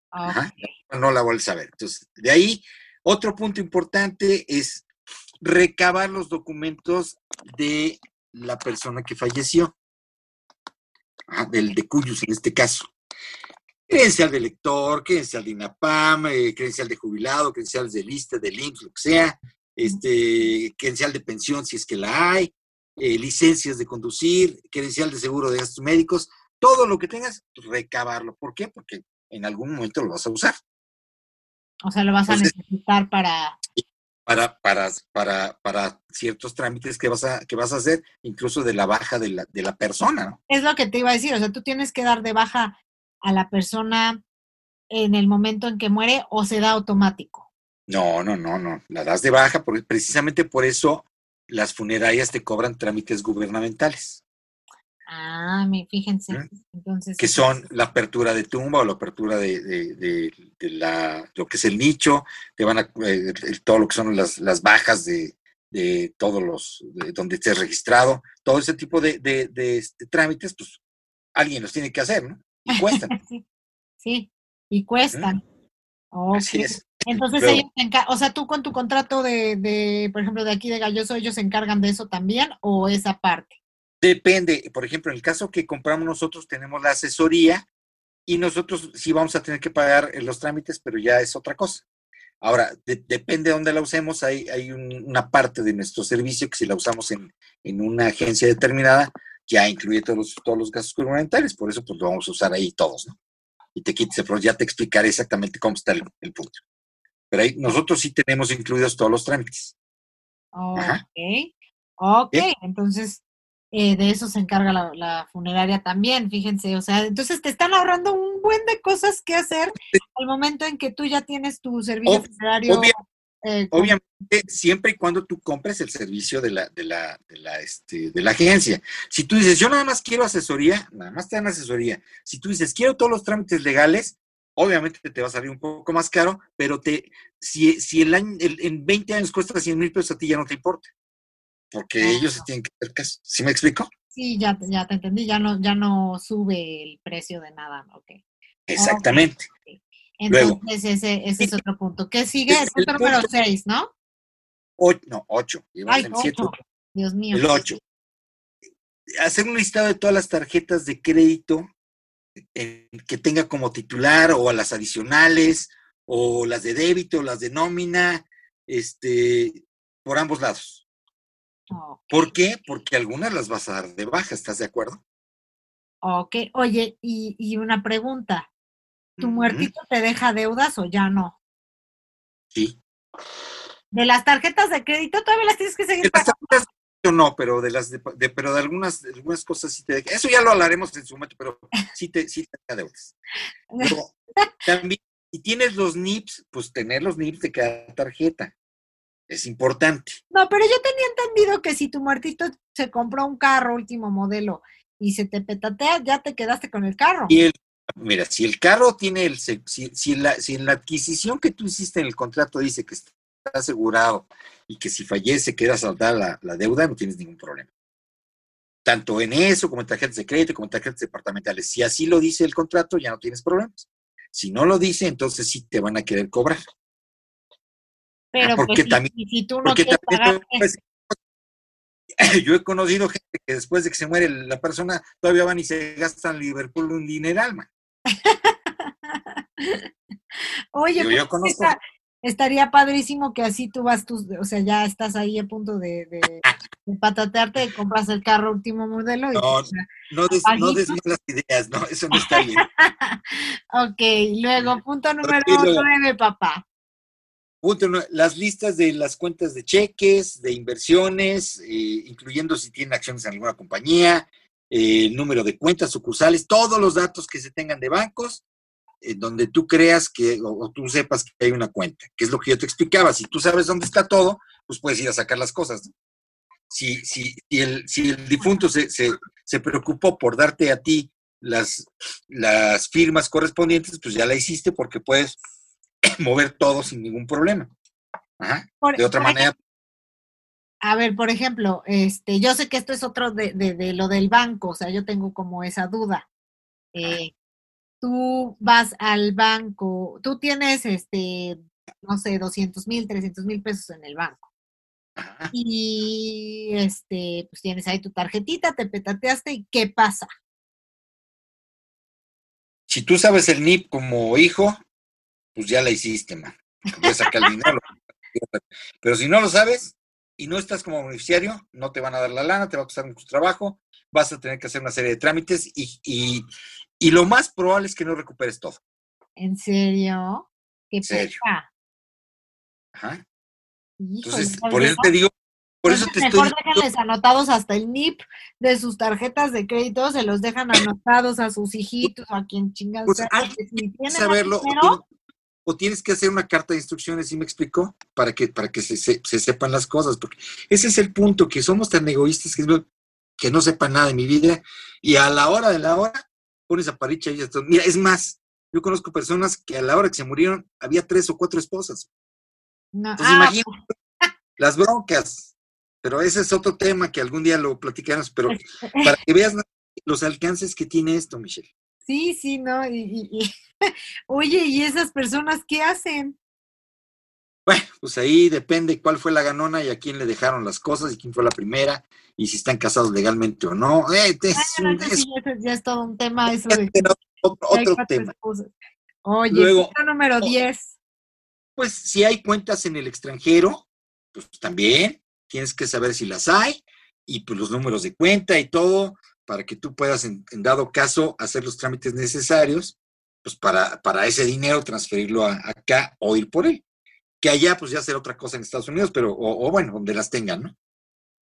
Ajá, no la vuelves a ver, entonces de ahí otro punto importante es recabar los documentos de la persona que falleció, del de Cuyus en este caso. Credencial de lector, credencial de INAPAM, eh, credencial de jubilado, credenciales de lista, de links, lo que sea, este, credencial de pensión si es que la hay, eh, licencias de conducir, credencial de seguro de gastos médicos, todo lo que tengas, recabarlo. ¿Por qué? Porque en algún momento lo vas a usar. O sea, lo vas a necesitar para... Para, para, para, para ciertos trámites que vas, a, que vas a hacer, incluso de la baja de la, de la persona. ¿no? Es lo que te iba a decir, o sea, tú tienes que dar de baja a la persona en el momento en que muere o se da automático. No, no, no, no, la das de baja, porque precisamente por eso las funerarias te cobran trámites gubernamentales. Ah, fíjense. Entonces, que son la apertura de tumba o la apertura de, la, lo que es el nicho, te van a, eh, todo lo que son las, bajas de, todos los, donde estés registrado, todo ese tipo de, este, trámites, pues alguien los tiene que hacer, ¿no? Y cuestan. sí, y cuestan. Así es. Entonces Luego. ellos, se o sea, tú con tu contrato de, de, por ejemplo, de aquí de Galloso, ellos se encargan de eso también o esa parte. Depende, por ejemplo, en el caso que compramos nosotros tenemos la asesoría y nosotros sí vamos a tener que pagar eh, los trámites, pero ya es otra cosa. Ahora, de- depende de dónde la usemos, hay, hay un- una parte de nuestro servicio que si la usamos en, en una agencia determinada, ya incluye todos los, todos los gastos gubernamentales, por eso pues lo vamos a usar ahí todos, ¿no? Y te quites, pero ya te explicaré exactamente cómo está el, el punto. Pero ahí nosotros sí tenemos incluidos todos los trámites. Ajá. Ok, ok, Bien. entonces eh, de eso se encarga la, la funeraria también, fíjense, o sea, entonces te están ahorrando un buen de cosas que hacer al momento en que tú ya tienes tu servicio Ob- funerario. obvia- eh, Obviamente, siempre y cuando tú compres el servicio de la, de la, de la, este, de la agencia. Si tú dices, yo nada más quiero asesoría, nada más te dan asesoría. Si tú dices, quiero todos los trámites legales, obviamente te va a salir un poco más caro, pero te, si, si el año, el- en 20 años cuesta 100 mil pesos, a ti ya no te importa. Porque ellos se tienen que hacer caso. ¿Sí me explico? Sí, ya, te- ya te entendí, ya no, ya no sube el precio de nada, ok. Exactamente. Luego. Entonces ese, ese es otro punto. ¿Qué sigue? El- El número punto- 6, ¿no? O- no, 8. Ay, ocho. Dios mío. El 8. Hacer un listado de todas las tarjetas de crédito eh, que tenga como titular o a las adicionales o las de débito, las de nómina, este, por ambos lados. Ok. ¿Por qué? Porque algunas las vas a dar de baja, ¿estás de acuerdo? Ok, oye, y, y una pregunta. ¿Tu muertito te deja deudas o ya no? Sí. De las tarjetas de crédito todavía las tienes que seguir De las pagando. tarjetas yo no, pero de las de, de- pero de algunas, de algunas cosas sí te deja. Eso ya lo hablaremos en su momento, pero sí te, sí te deja deudas. También, si tienes los NIPS, pues tener los NIPS de cada tarjeta. Es importante. No, pero yo tenía entendido que si tu muertito se compró un carro último modelo y se te petatea, ya te quedaste con el carro. Y el, mira, si el carro tiene el, si, si la, si en la adquisición que tú hiciste en el contrato dice que está asegurado y que si fallece queda saldada la, la deuda, no tienes ningún problema. Tanto en eso como en tarjetas de crédito, como en tarjetas departamentales. Si así lo dice el contrato, ya no tienes problemas. Si no lo dice, entonces sí te van a querer cobrar. Pero porque pues, también- si tú no Porque quieres también pues, yo he conocido gente que después de que se muere la persona, todavía van y se gastan Liverpool un dineral, man. Oye, pues, yo conozco- está- estaría padrísimo que así tú vas tus, o sea, ya estás ahí a punto de, de, de patatearte, compras el carro último modelo y No, pues, No des, no des malas ideas, no, eso no está bien. ok, luego punto número nueve, papá. Punto las listas de las cuentas de cheques, de inversiones, eh, incluyendo si tienen acciones en alguna compañía, eh, el número de cuentas sucursales, todos los datos que se tengan de bancos, eh, donde tú creas que, o, o tú sepas que hay una cuenta, que es lo que yo te explicaba. Si tú sabes dónde está todo, pues puedes ir a sacar las cosas. ¿no? Si, si, si, el, si el difunto se, se, se preocupó por darte a ti las, las firmas correspondientes, pues ya la hiciste porque puedes mover todo sin ningún problema. Ajá. Por- De otra manera, A ver, por ejemplo, este, yo sé que esto es otro de, de, de lo del banco, o sea, yo tengo como esa duda. Eh, tú vas al banco, tú tienes, este, no sé, 200 mil, 300 mil pesos en el banco. ajá, Y, este, pues tienes ahí tu tarjetita, te petateaste y ¿qué pasa? si tú sabes el NIP como hijo, pues ya la hiciste, man. Puedes sacar el dinero. Pero si no lo sabes y no estás como beneficiario, no te van a dar la lana, te va a costar mucho trabajo, vas a tener que hacer una serie de trámites y, y, y lo más probable es que no recuperes todo. ¿En serio? ¿Qué pasa? Ajá. Entonces, ¿no por eso te digo, por eso te mejor estoy déjenles anotados hasta el NIP de sus tarjetas de crédito, se los dejan anotados a sus hijitos o a quien chingados Pues, sea, alguien si saberlo. Dinero, o tienes que hacer una carta de instrucciones, ¿sí me explicó? Para que, para que se, se- se sepan las cosas, porque ese es el punto, que somos tan egoístas que, no- que no sepan nada de mi vida, y a la hora de la hora pones a paricha y esto. Mira, es más, yo conozco personas que a la hora que se murieron había tres o cuatro esposas. no, Entonces, ah, imagínate las broncas. Pero ese es otro tema que algún día lo platicaremos, pero para que veas los alcances que tiene esto, Michelle. sí, sí, no, y- oye, ¿y esas personas qué hacen? Bueno, pues ahí depende cuál fue la ganona y a quién le dejaron las cosas y quién fue la primera y si están casados legalmente o no. Eh, es, es- ya es todo un tema eso de este, otro, tema. esposas. Oye, Luego- número 10. Pues si hay cuentas en el extranjero, pues también tienes que saber si las hay y pues los números de cuenta y todo para que tú puedas, en, en dado caso, hacer los trámites necesarios, pues para, para ese dinero transferirlo a- acá o ir por él. Que allá pues ya será otra cosa en Estados Unidos, pero, o, o bueno, donde las tengan, ¿no?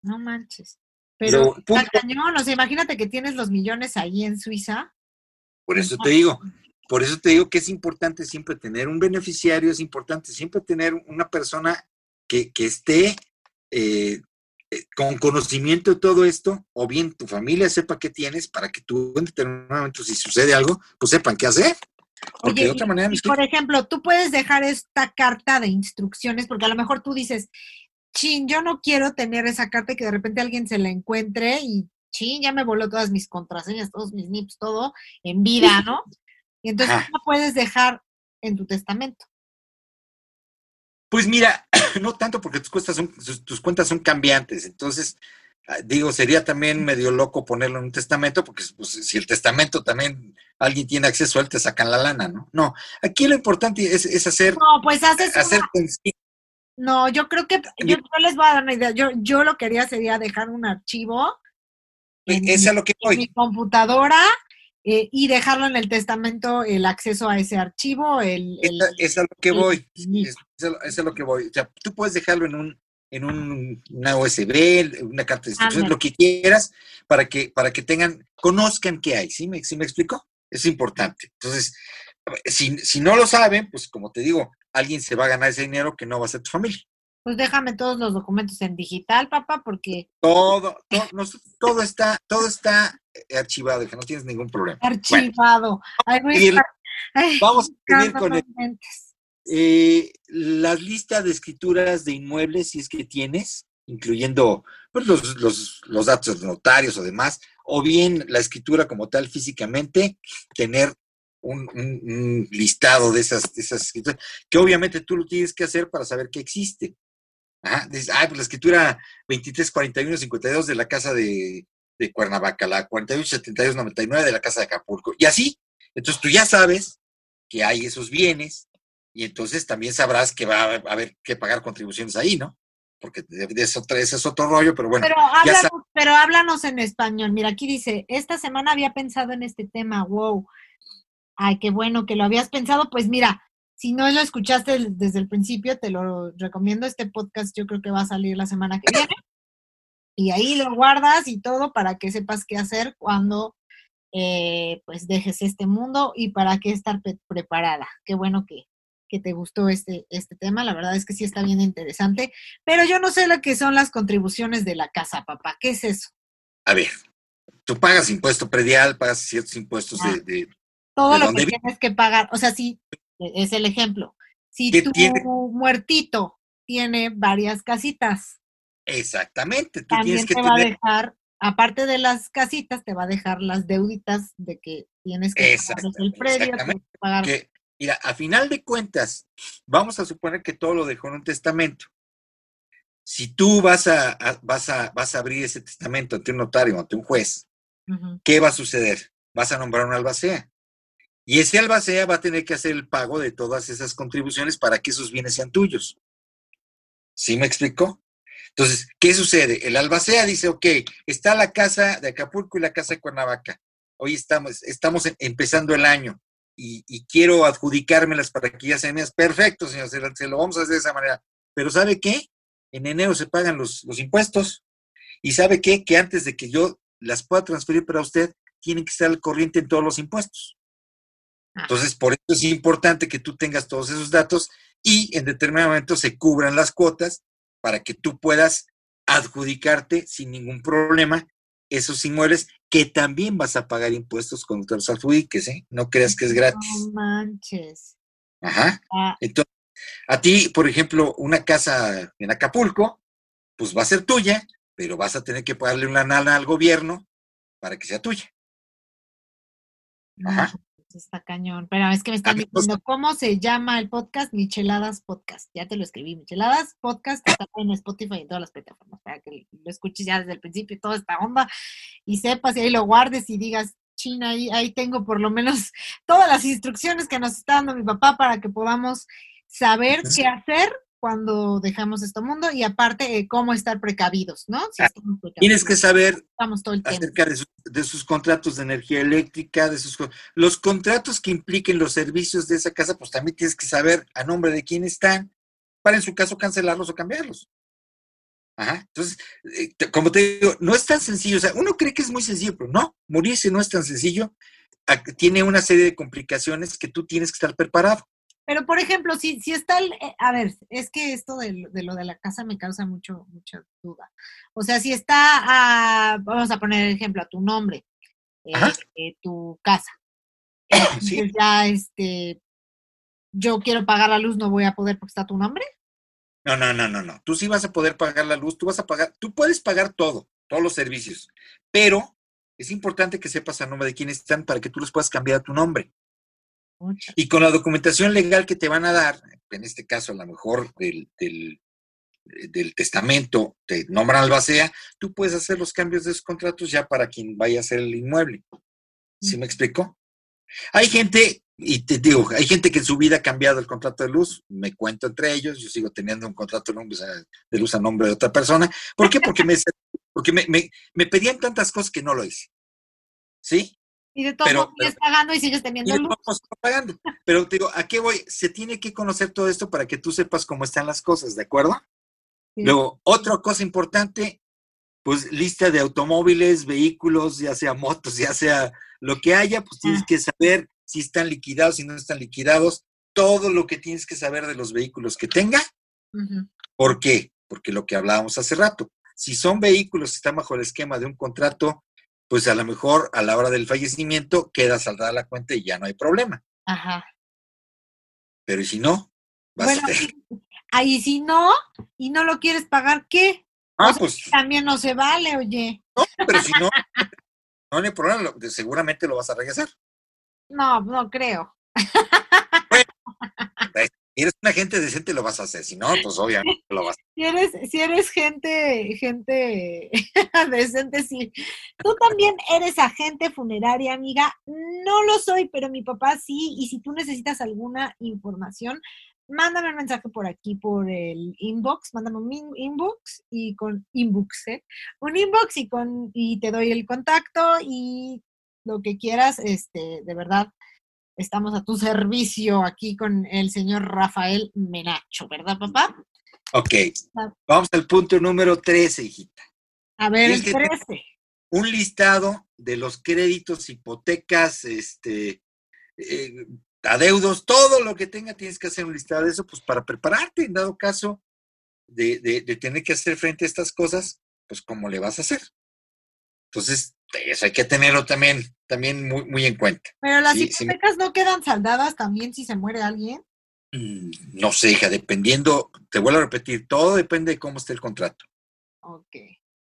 No manches. Pero punto- cañón, o sea, imagínate que tienes los millones ahí en Suiza. Por eso te digo, por eso te digo que es importante siempre tener un beneficiario, es importante siempre tener una persona que, que esté eh, eh, con conocimiento de todo esto, o bien tu familia sepa qué tienes para que tú en determinado momento, si sucede algo, pues sepan qué hacer. Porque Oye, de otra y- manera, y mis por ejemplo, tú puedes dejar esta carta de instrucciones, porque a lo mejor tú dices, chin, yo no quiero tener esa carta y que de repente alguien se la encuentre y chin, ya me voló todas mis contraseñas, todos mis NIPs, todo en vida, ¿no? Y entonces tú la puedes dejar en tu testamento. Pues mira, no tanto porque tus cuentas son, tus, tus cuentas son cambiantes, entonces ah, digo, sería también medio loco ponerlo en un testamento, porque pues, si el testamento también alguien tiene acceso a él, te sacan la lana, ¿no? No, aquí lo importante es, es hacer, No, pues haces hacer No, yo creo que yo, yo les voy a dar una idea. Yo, yo lo que haría sería dejar un archivo en, es a lo que en mi voy. computadora eh, y dejarlo en el testamento el acceso a ese archivo, el, el- Es a, es a lo que voy. Es, es a, lo- es a lo que voy. O sea, tú puedes dejarlo en un en un, una USB, una carta de instrucciones, Ándale. lo que quieras, para que, para que tengan, conozcan qué hay, ¿sí me, sí me explico? Es importante. Entonces, si, si no lo saben, pues como te digo, alguien se va a ganar ese dinero que no va a ser tu familia. pues déjame todos los documentos en digital, papá, porque Todo, todo, nos- todo está, todo está eh, archivado, que no tienes ningún problema. archivado. Estar- ay, Vamos a seguir con no el-. Eh, las listas de escrituras de inmuebles, si es que tienes, incluyendo pues, los, los, datos notarios o demás, o bien la escritura como tal físicamente, tener un, listado de esas, esas escrituras, que obviamente tú lo tienes que hacer para saber que existe. Ajá, dices, ah, pues la escritura 2341-52 de la casa de, de Cuernavaca, la 4172-99 de la casa de Acapulco, y así. Entonces tú ya sabes que hay esos bienes, y entonces también sabrás que va a haber que pagar contribuciones ahí, ¿no? Porque de- eso, ese es otro rollo, pero bueno, Pero háblanos, pero háblanos en español. Mira, aquí dice, esta semana había pensado en este tema, wow. Ay, qué bueno que lo habías pensado. Pues mira, si no lo escuchaste desde el principio, te lo recomiendo. Este podcast yo creo que va a salir la semana que viene. Y ahí lo guardas y todo para que sepas qué hacer cuando eh, pues dejes este mundo y para qué estar pre- preparada. Qué bueno que, que te gustó este, este tema. La verdad es que sí está bien interesante. Pero yo no sé lo que son las contribuciones de la casa, papá. ¿Qué es eso? a ver, tú pagas impuesto predial, pagas ciertos impuestos Ah. de, de- Todo ¿De lo que vi- tienes que pagar. O sea, sí, e- es el ejemplo. Si ¿Qué tu tiene? muertito tiene varias casitas, Exactamente, tú también tienes que te va a dejar, aparte de las casitas, te va a dejar las deuditas de que tienes que pagar el predio, que pagar que, mira, a final de cuentas, vamos a suponer que todo lo dejó en un testamento. Si tú vas a, a- vas a, vas a abrir ese testamento ante un notario, ante un juez. ¿qué va a suceder? Vas a nombrar un albacea. Y ese albacea va a tener que hacer el pago de todas esas contribuciones para que esos bienes sean tuyos. ¿Sí me explicó? Entonces, ¿qué sucede? El albacea dice, ok, está la casa de Acapulco y la casa de Cuernavaca. Hoy estamos, estamos em- empezando el año y, y quiero adjudicármelas para que ya sean mías. Perfecto, señor, se, lo- se lo vamos a hacer de esa manera. Pero ¿sabe qué? En enero se pagan los, los impuestos. ¿Y sabe qué? Que antes de que yo las pueda transferir para usted, tienen que estar al corriente en todos los impuestos. Ah. Entonces, por eso es importante que tú tengas todos esos datos y en determinado momento se cubran las cuotas para que tú puedas adjudicarte sin ningún problema esos inmuebles que también vas a pagar impuestos cuando te los adjudiques, ¿eh? No creas que es gratis. No manches. Ajá. Ah, Entonces, a ti, por ejemplo, una casa en Acapulco, pues va a ser tuya, pero vas a tener que pagarle una nana al gobierno para que sea tuya. Ajá. Está cañón. Pero es que me están diciendo cómo se llama el podcast Micheladas Podcast. Ya te lo escribí, Micheladas Podcast, está en Spotify y en todas las plataformas para que lo escuches ya desde el principio toda esta onda y sepas y ahí lo guardes y digas, China, ahí, ahí tengo por lo menos todas las instrucciones que nos está dando mi papá para que podamos saber qué hacer cuando dejamos este mundo y aparte eh, cómo estar precavidos, ¿no? Ah, tienes que saber acerca de, sus contratos de energía eléctrica, de sus los contratos que impliquen los servicios de esa casa, pues también tienes que saber a nombre de quién están para en su caso cancelarlos o cambiarlos. Ajá. Entonces, eh, como te digo, no es tan sencillo. O sea, uno cree que es muy sencillo, pero no, morirse no es tan sencillo. Tiene una serie de complicaciones que tú tienes que estar preparado. Pero, por ejemplo, si, si está el, eh, a ver, es que esto de, lo de la casa me causa mucho, mucha duda. O sea, si está, vamos a poner el ejemplo, a tu nombre, eh, tu casa. sí. ya, este, yo quiero pagar la luz, no voy a poder porque está tu nombre. No, no, no, no, no. Tú sí vas a poder pagar la luz, tú vas a pagar, tú puedes pagar todo, todos los servicios, pero es importante que sepas a nombre de quién están para que tú los puedas cambiar a tu nombre. Y con la documentación legal que te van a dar, en este caso a lo mejor del, del, testamento, te nombran albacea, tú puedes hacer los cambios de esos contratos ya para quien vaya a hacer el inmueble. ¿Sí me explicó? Hay gente, y te digo, hay gente que en su vida ha cambiado el contrato de luz, me cuento entre ellos, yo sigo teniendo un contrato de luz a nombre de otra persona. ¿Por qué? Porque me, porque me, me pedían tantas cosas que no lo hice. ¿Sí? Y de modos sigues pagando y sigues teniendo pagando. Pero te digo, ¿a qué voy? Se tiene que conocer todo esto para que tú sepas cómo están las cosas, ¿de acuerdo? Luego, otra cosa importante, pues lista de automóviles, vehículos, ya sea motos, ya sea lo que haya, pues tienes ah. que saber si están liquidados, si no están liquidados, todo lo que tienes que saber de los vehículos que tenga. ¿Por qué? Porque lo que hablábamos hace rato, si son vehículos que están bajo el esquema de un contrato pues a lo mejor a la hora del fallecimiento queda saldada la cuenta y ya no hay problema. Ajá. Pero ¿y si no? bueno, ahí si no, y no lo quieres pagar, ¿qué? Ah, pues. También no se vale, oye. No, pero si no, no hay problema, seguramente lo vas a regresar. No, no creo. Si eres una gente decente, lo vas a hacer. Si no, pues obviamente lo vas a hacer. Si eres, si eres gente, gente decente, sí. Tú también eres agente funeraria, amiga. No lo soy, pero mi papá sí. Y si tú necesitas alguna información, mándame un mensaje por aquí, por el inbox, mándame un inbox y con inbox, ¿eh? Un inbox y con y te doy el contacto y lo que quieras, este, de verdad, Estamos a tu servicio aquí con el señor Rafael Menacho, ¿verdad, papá? Ok. Ah. Vamos al punto número 13, hijita. A ver, el 13. Un listado de los créditos, hipotecas, este, eh, adeudos, todo lo que tenga, tienes que hacer un listado de eso, pues para prepararte, en dado caso de, de tener que hacer frente a estas cosas, pues cómo le vas a hacer. Entonces, eso hay que tenerlo también, también muy, muy en cuenta. Pero las hipotecas no quedan saldadas también si se muere alguien. Mm, no sé, hija, dependiendo, te vuelvo a repetir, todo depende de cómo esté el contrato. Ok.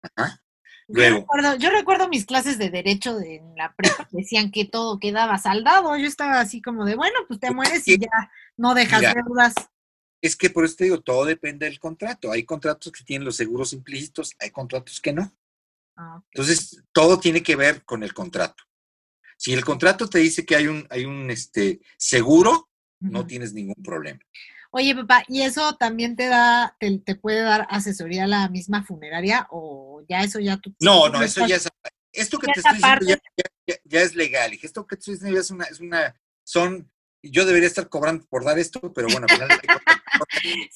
Ajá. Yo, recuerdo, mis clases de derecho de, en la prepa decían que todo quedaba saldado. Yo estaba así como de, bueno, pues te mueres y ya no dejas deudas. Es que por eso te digo, todo depende del contrato. Hay contratos que tienen los seguros implícitos, hay contratos que no. Ah, Entonces, todo tiene que ver con el contrato. Si el contrato te dice que hay un, hay un este, seguro, no tienes ningún problema. Oye, papá, ¿y eso también te da, te, puede dar asesoría a la misma funeraria o ya eso ya tú... No, no, eso ya es... Esto que te estoy diciendo ya, es legal. Esto que te estoy diciendo ya es una, es una, son, yo debería estar cobrando por dar esto, pero bueno, al final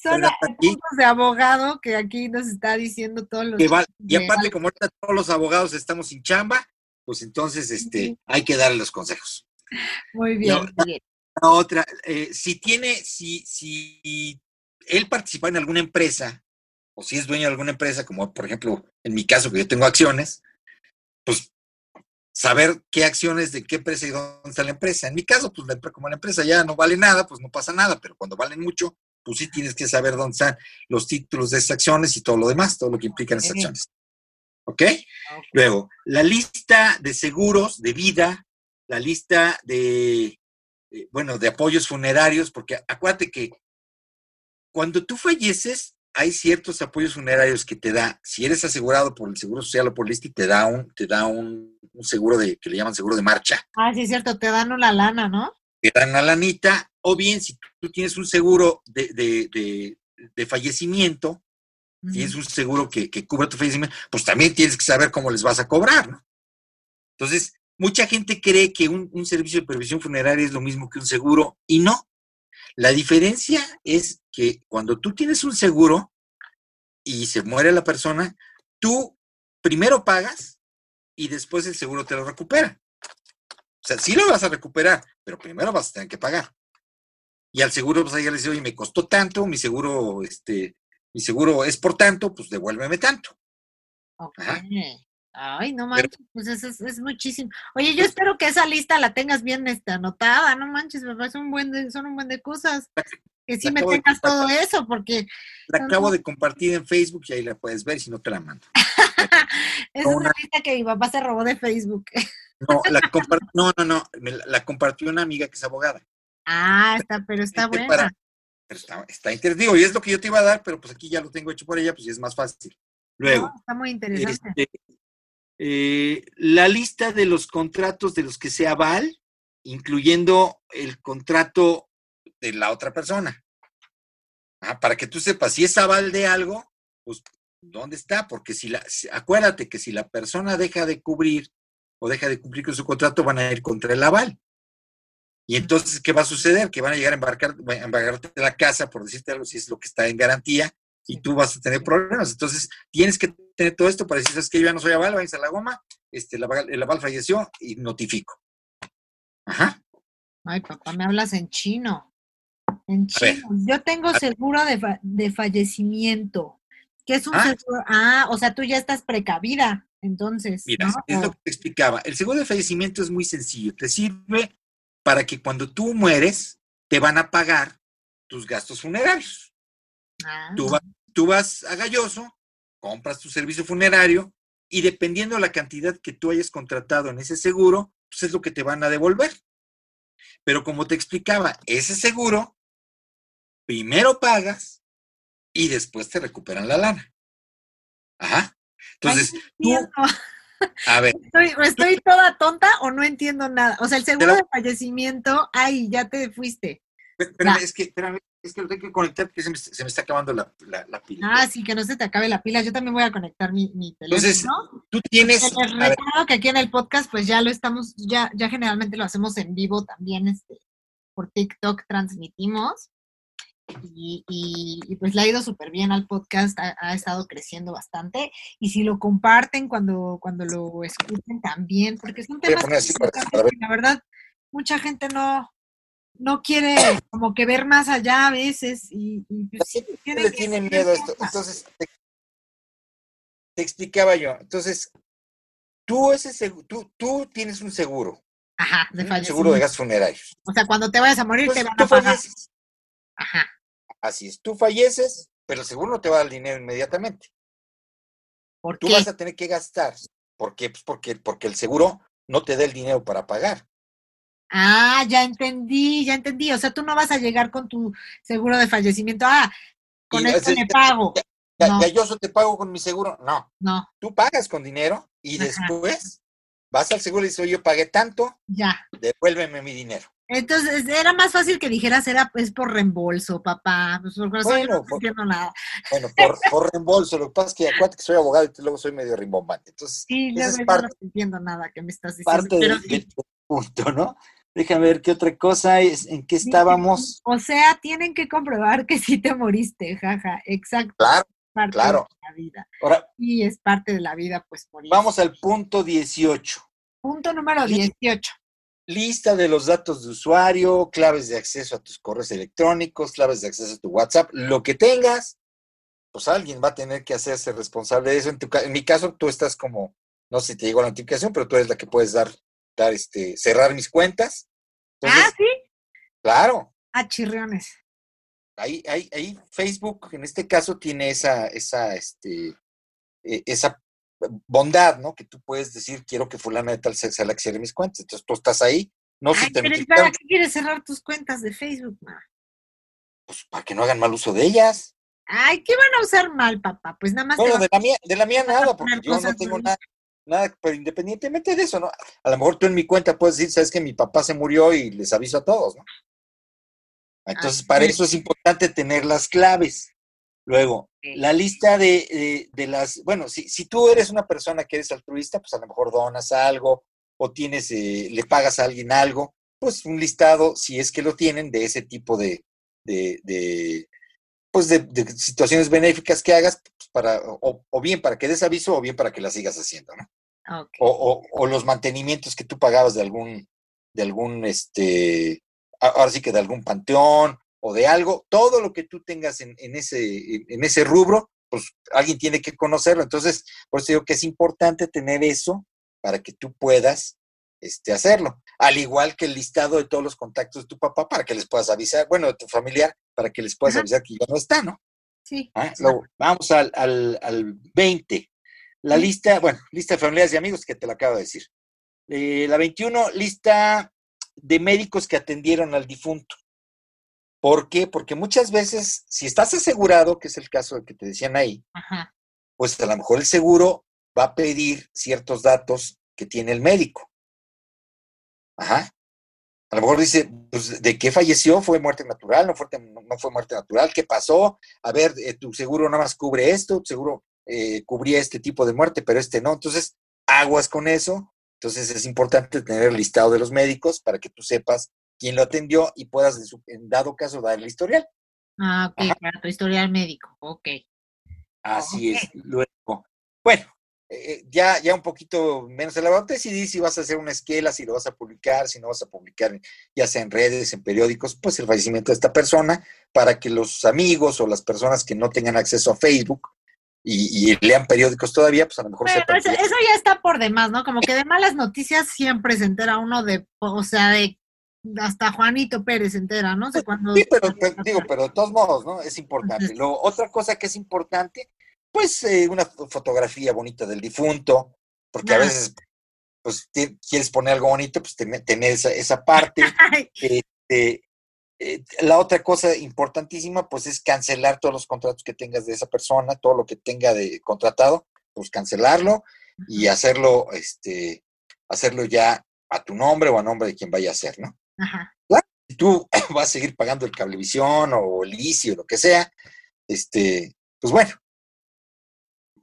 Son puntos de abogado que aquí nos está diciendo todos los. y aparte, como ahorita todos los abogados estamos sin chamba, pues entonces este, hay que darle los consejos. Muy bien. otra, eh, si tiene, si, si él participa en alguna empresa, o si es dueño de alguna empresa, como por ejemplo en mi caso que yo tengo acciones, pues saber qué acciones de qué empresa y dónde está la empresa. En mi caso, pues como la empresa ya no vale nada, pues no pasa nada, pero cuando valen mucho, pues sí tienes que saber dónde están los títulos de esas acciones y todo lo demás, todo lo que implican esas acciones. ¿Ok? Luego, la lista de seguros de vida, la lista de, eh, bueno, de apoyos funerarios, porque acuérdate que cuando tú falleces, hay ciertos apoyos funerarios que te da, si eres asegurado por el Seguro Social o por el ISTI, te da un, te da un, seguro de, que le llaman seguro de marcha. Ah, sí, es cierto, te dan una lana, ¿no? Te dan una lanita, o bien si tú tienes un seguro de, fallecimiento, tienes un seguro que, que cubra tu fallecimiento, pues también tienes que saber cómo les vas a cobrar, ¿no? Entonces, mucha gente cree que un, un servicio de previsión funeraria es lo mismo que un seguro, y no. La diferencia es que cuando tú tienes un seguro y se muere la persona, tú primero pagas y después el seguro te lo recupera. O sea, sí lo vas a recuperar, pero primero vas a tener que pagar. Y al seguro vas a llegar y decir, oye, me costó tanto, mi seguro, este, mi seguro es por tanto, pues devuélveme tanto. Ay, no manches, pues eso es, muchísimo. Oye, yo espero que esa lista la tengas bien este, anotada, no manches, me parece un buen de, son un buen de cosas. Que sí me tengas todo eso, porque... La acabo de compartir en Facebook y ahí la puedes ver si no te la mando. es una, lista que mi papá se robó de Facebook. no, la no, no, no, la compartió una amiga que es abogada. Ah, está, pero está buena. pero está, está interesante. y es lo que yo te iba a dar, pero pues aquí ya lo tengo hecho por ella, pues ya es más fácil. Luego. está muy interesante. Este, eh, la lista de los contratos de los que sea aval, incluyendo el contrato de la otra persona. Ah, para que tú sepas, si es aval de algo, pues, ¿dónde está? Porque si la, acuérdate que si la persona deja de cubrir o deja de cumplir con su contrato, van a ir contra el aval. Y entonces, ¿qué va a suceder? Que van a llegar a embarcar, a embarcarte la casa, por decirte algo, si es lo que está en garantía, y tú vas a tener problemas. Entonces, tienes que tener todo esto para decir, es que yo ya no soy aval, váyanse a la goma, este, el aval falleció y notifico. Ajá. Ay, papá, me hablas en chino. En chino. Yo tengo seguro de, fallecimiento. ¿Qué es un ah. seguro? Ah, o sea, tú ya estás precavida, entonces. Mira, es lo que te explicaba. El seguro de fallecimiento es muy sencillo. Te sirve para que cuando tú mueres, te van a pagar tus gastos funerarios. Ah. Tú, vas a Galloso, compras tu servicio funerario y dependiendo de la cantidad que tú hayas contratado en ese seguro, pues es lo que te van a devolver. Pero como te explicaba, ese seguro, primero pagas y después te recuperan la lana. Ajá. Entonces, tú, a ver. Estoy, toda tonta o no entiendo nada. O sea, el seguro de fallecimiento, ay, ya te fuiste. Espérame, es que, espérame, es que lo tengo que conectar porque se me, se me está acabando la, la, pila. Ah, sí, que no se te acabe la pila. Yo también voy a conectar mi, mi teléfono. Entonces, tú tienes. Les recuerdo que aquí en el podcast, pues ya lo estamos, ya, ya generalmente lo hacemos en vivo también, este, por TikTok transmitimos. Y, y, pues le ha ido súper bien al podcast, ha, estado creciendo bastante. Y si lo comparten cuando, cuando lo escuchen también, porque es un tema que la verdad mucha gente no, no quiere como que ver más allá a veces y, pues, sí, le tiene miedo a esto. Entonces, te, explicaba yo. Entonces, tú, ese, tú, tú tienes un seguro. Ajá, de un seguro de gastos funerarios. O sea, cuando te vayas a morir te van a pagar. Falleces. Ajá. Así es, tú falleces, pero el seguro no te va a dar el dinero inmediatamente. ¿Por tú vas a tener que gastar. ¿Por qué? Pues porque, porque el seguro no te da el dinero para pagar. Ah, ya entendí, ya entendí. O sea, tú no vas a llegar con tu seguro de fallecimiento. Ah, con esto me pago. Ya, yo te pago con mi seguro. No. No. Tú pagas con dinero y después vas al seguro y dices, oye, yo pagué tanto. Ya. Devuélveme mi dinero. Entonces, era más fácil que dijeras, era pues por reembolso, papá. Pues, bueno, no por, nada. Bueno, por, por, reembolso. Lo que pasa es que acuérdate que soy abogado y luego soy medio rimbombante. Entonces, sí, yo, no entiendo nada que me estás diciendo. Parte del punto, ¿no? Déjame ver qué otra cosa es, en qué estábamos. O sea, tienen que comprobar que sí te moriste, jaja, exacto. Claro, parte claro. De la vida. Ahora, y es parte de la vida, pues morir. Vamos al punto 18. Punto número 18. Lista de los datos de usuario, claves de acceso a tus correos electrónicos, claves de acceso a tu WhatsApp, lo que tengas, pues alguien va a tener que hacerse responsable de eso. En, en mi caso, tú estás como, no sé si te llegó la notificación, pero tú eres la que puedes dar este, cerrar mis cuentas. ah, sí. Claro. Ah, chirriones. Ahí, ahí, ahí Facebook, en este caso, tiene esa, esa, este, e, esa bondad, ¿no? Que tú puedes decir, quiero que fulana de tal sea la que cierre mis cuentas. Entonces tú estás ahí, no Ay, si te pero ¿para qué quieres cerrar tus cuentas de Facebook, ma? pues para que no hagan mal uso de ellas. Ay, ¿qué van a usar mal, papá? Pues nada más Bueno, de la mía, de la mía nada, porque yo no tengo nada, nada, pero independientemente de eso, ¿no? A lo mejor tú en mi cuenta puedes decir, sabes que mi papá se murió y les aviso a todos, ¿no? Entonces, para es. eso es importante tener las claves. Luego, la lista de, de- de las, bueno, si, si tú eres una persona que eres altruista, pues a lo mejor donas algo o tienes, eh, le pagas a alguien algo, pues un listado, si es que lo tienen, de ese tipo de, de, de, pues de, de situaciones benéficas que hagas, para, o, o bien para que des aviso o bien para que las sigas haciendo, ¿no? O, o- o los mantenimientos que tú pagabas de algún, de algún, este, ahora sí que de algún panteón o de algo, todo lo que tú tengas en, en ese, en, en ese rubro, pues alguien tiene que conocerlo. Entonces, por eso digo que es importante tener eso para que tú puedas este, hacerlo. Al igual que el listado de todos los contactos de tu papá para que les puedas avisar, bueno, de tu familiar, para que les puedas Ajá. avisar que ya no está, ¿no? Sí. Ah, luego, vamos al, al, al 20. La lista, bueno, lista de familiares y amigos que te lo acabo de decir. Eh, la 21, lista de médicos que atendieron al difunto. ¿Por qué? Porque muchas veces, si estás asegurado, que es el caso del que te decían ahí, Ajá. pues a lo mejor el seguro va a pedir ciertos datos que tiene el médico. Ajá. A lo mejor dice, pues, ¿de qué falleció? ¿Fue muerte natural? ¿No fue, no fue muerte natural? ¿Qué pasó? A ver, eh, tu seguro nada más cubre esto, tu seguro eh, cubría este tipo de muerte, pero este no. Entonces, aguas con eso. Entonces, es importante tener el listado de los médicos para que tú sepas quién lo atendió y puedas, en, su- en dado caso, dar el historial. Ah, ok, Ajá. para tu historial médico. Ok. Así es. Luego, bueno, eh, ya, ya un poquito menos elaborado, decidí si vas a hacer una esquela, si lo vas a publicar, si no vas a publicar, ya sea en redes, en periódicos, pues el fallecimiento de esta persona, para que los amigos o las personas que no tengan acceso a Facebook y, y lean periódicos todavía, pues a lo mejor sepan eso, eso ya está por demás, ¿no? Como que de malas noticias siempre se entera uno de, o sea, de hasta Juanito Pérez se entera, ¿no? sé cuándo. Sí, pero, pero, digo, pero de todos modos, ¿no? Es importante. Luego, otra cosa que es importante, pues eh, una fo- fotografía bonita del difunto, porque a Ah. veces, pues quieres poner algo bonito, pues ten- tener esa, esa parte. Este, eh, la otra cosa importantísima, pues es cancelar todos los contratos que tengas de esa persona, todo lo que tenga de contratado, pues cancelarlo y hacerlo, este, hacerlo ya a tu nombre o a nombre de quien vaya a ser, ¿no? Ajá. si tú vas a seguir pagando el cablevisión o el ICI o lo que sea, este, pues bueno,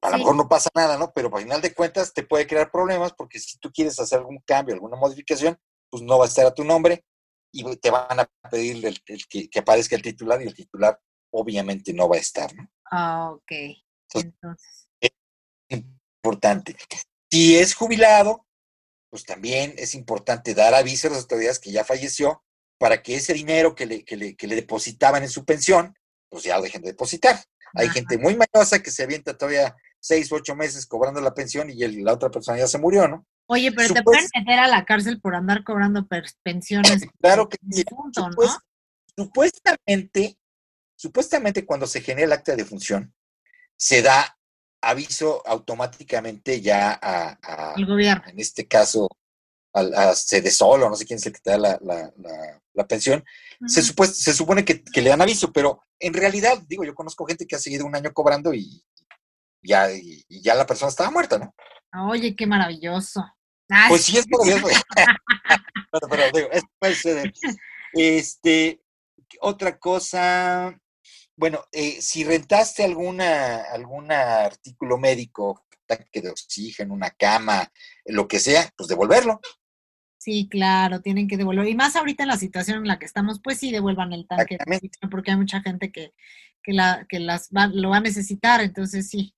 a lo mejor no pasa nada, ¿no? Pero al final de cuentas te puede crear problemas porque si tú quieres hacer algún cambio, alguna modificación, pues no va a estar a tu nombre y te van a pedir el- el que, que aparezca el titular y el titular obviamente no va a estar, ¿no? Ah, ok. Entonces- Entonces, Importante. Si es jubilado, pues también es importante dar aviso a las autoridades que ya falleció para que ese dinero que le, que le, que le depositaban en su pensión, pues ya lo dejen de depositar. Hay Ajá. gente muy mañosa que se avienta todavía seis, ocho meses cobrando la pensión y el- la otra persona ya se murió, ¿no? Oye, pero te pueden meter a la cárcel por andar cobrando pensiones. Claro que sí. difunto, ¿no? Supuestamente, supuestamente cuando se genera el acta de función, se da aviso automáticamente ya a, a- El gobierno. en este caso, al- a, Sede Solo, no sé quién es el que te da la, la- la- la pensión, se, Ujú. supue- se supone que, que le dan aviso, pero en realidad, digo, yo conozco gente que ha seguido un año cobrando y ya, y, ya la persona estaba muerta, ¿no? Oye, qué maravilloso. Ay, Pues sí, es maravilloso. pero, pero digo, eso puede. Este, otra cosa, bueno, eh, si rentaste alguna, algún artículo médico, tanque de oxígeno, una cama, lo que sea, pues devolverlo. Sí, claro, tienen que devolver. Y más ahorita en la situación en la que estamos, pues sí, devuelvan el tanque, de oxígeno, porque hay mucha gente que, que, la, que las va, lo va a necesitar, entonces sí.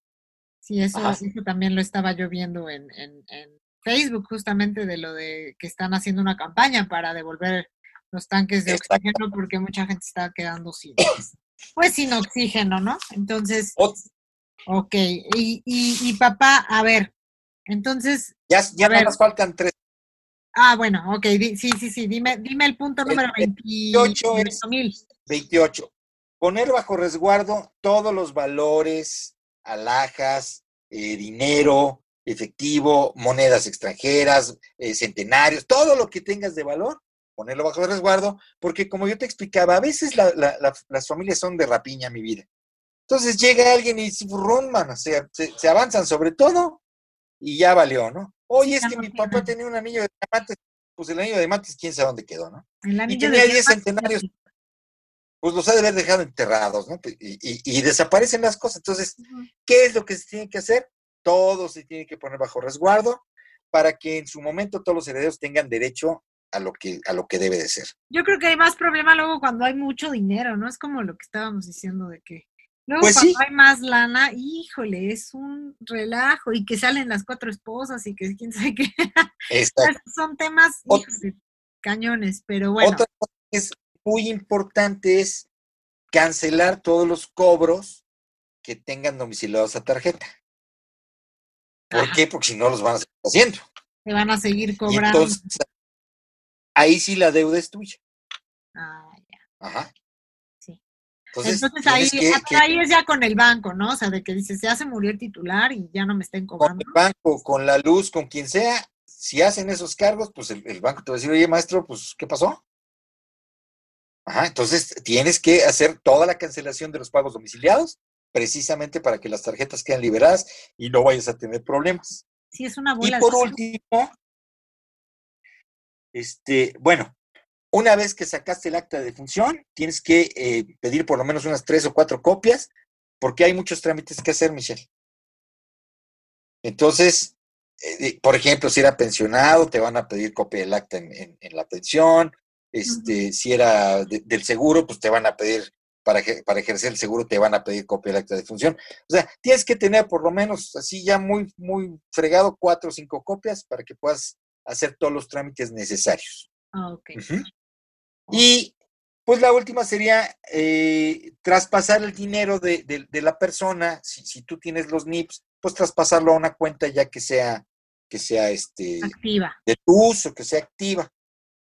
Sí, eso, Ajá. eso también lo estaba yo viendo en, en, en Facebook, justamente de lo de que están haciendo una campaña para devolver los tanques de Exacto. oxígeno, porque mucha gente está quedando sin, pues sin oxígeno, ¿no? Entonces, Ot- ok. Y, y, y papá, a ver, entonces, Ya, ya nada más faltan tres. Ah, bueno, ok, di- sí, sí, sí, dime, dime el punto El número 28 es- 28 mil. 28. Poner bajo resguardo todos los valores, alhajas, eh, dinero, efectivo, monedas extranjeras, eh, centenarios, todo lo que tengas de valor, ponerlo bajo resguardo, porque como yo te explicaba, a veces las familias son de rapiña, mi vida. Entonces llega alguien y dice, man, se, se, avanzan sobre todo y ya valió, ¿no? Oye, es que mi papá tenía un anillo de diamantes, pues el anillo de diamantes, quién sabe dónde quedó, ¿no? y tenía 10 centenarios, pues los ha de haber dejado enterrados, ¿no? Y, desaparecen las cosas. Entonces, ¿qué es lo que se tiene que hacer? Todo se tiene que poner bajo resguardo para que en su momento todos los herederos tengan derecho a lo que a lo que debe de ser. Yo creo que hay más problema luego cuando hay mucho dinero, ¿no? Es como lo que estábamos diciendo de que luego pues cuando hay más lana, híjole, es un relajo y que salen las cuatro esposas y que quién sabe qué. Son temas cañones, pero bueno. Otra cosa es muy importante es cancelar todos los cobros que tengan domiciliados a tarjeta. ¿Por qué? Porque si no los van a seguir haciendo. Se van a seguir cobrando. entonces, ahí sí la deuda es tuya. Ah, ya. Ajá. Sí. Entonces, ahí, ahí es ya con el banco, ¿no? O sea, de que dices, ya se murió el titular y ya no me estén cobrando. Con el banco, con la luz, con quien sea, si hacen esos cargos, pues el, el banco te va a decir, oye, maestro, pues, ¿qué pasó? Ajá, entonces tienes que hacer toda la cancelación de los pagos domiciliados precisamente para que las tarjetas queden liberadas y no vayas a tener problemas. Sí, es una bola. Y por último, este, bueno, una vez que sacaste el acta de función, tienes que eh, pedir por lo menos unas tres o cuatro copias, porque hay muchos trámites que hacer, Michelle. Entonces, eh, por ejemplo, si era pensionado, te van a pedir copia del acta en la pensión, este, si era del seguro, pues te van a pedir, para, para ejercer el seguro, te van a pedir copia del acta de función. O sea, tienes que tener por lo menos así ya muy, muy fregado cuatro o cinco copias para que puedas hacer todos los trámites necesarios. Ah, ok. Y pues la última sería eh, traspasar el dinero de, de, la persona, si, si, tú tienes los NIPS, pues traspasarlo a una cuenta ya que sea, que sea este, activa. de tu uso, que sea activa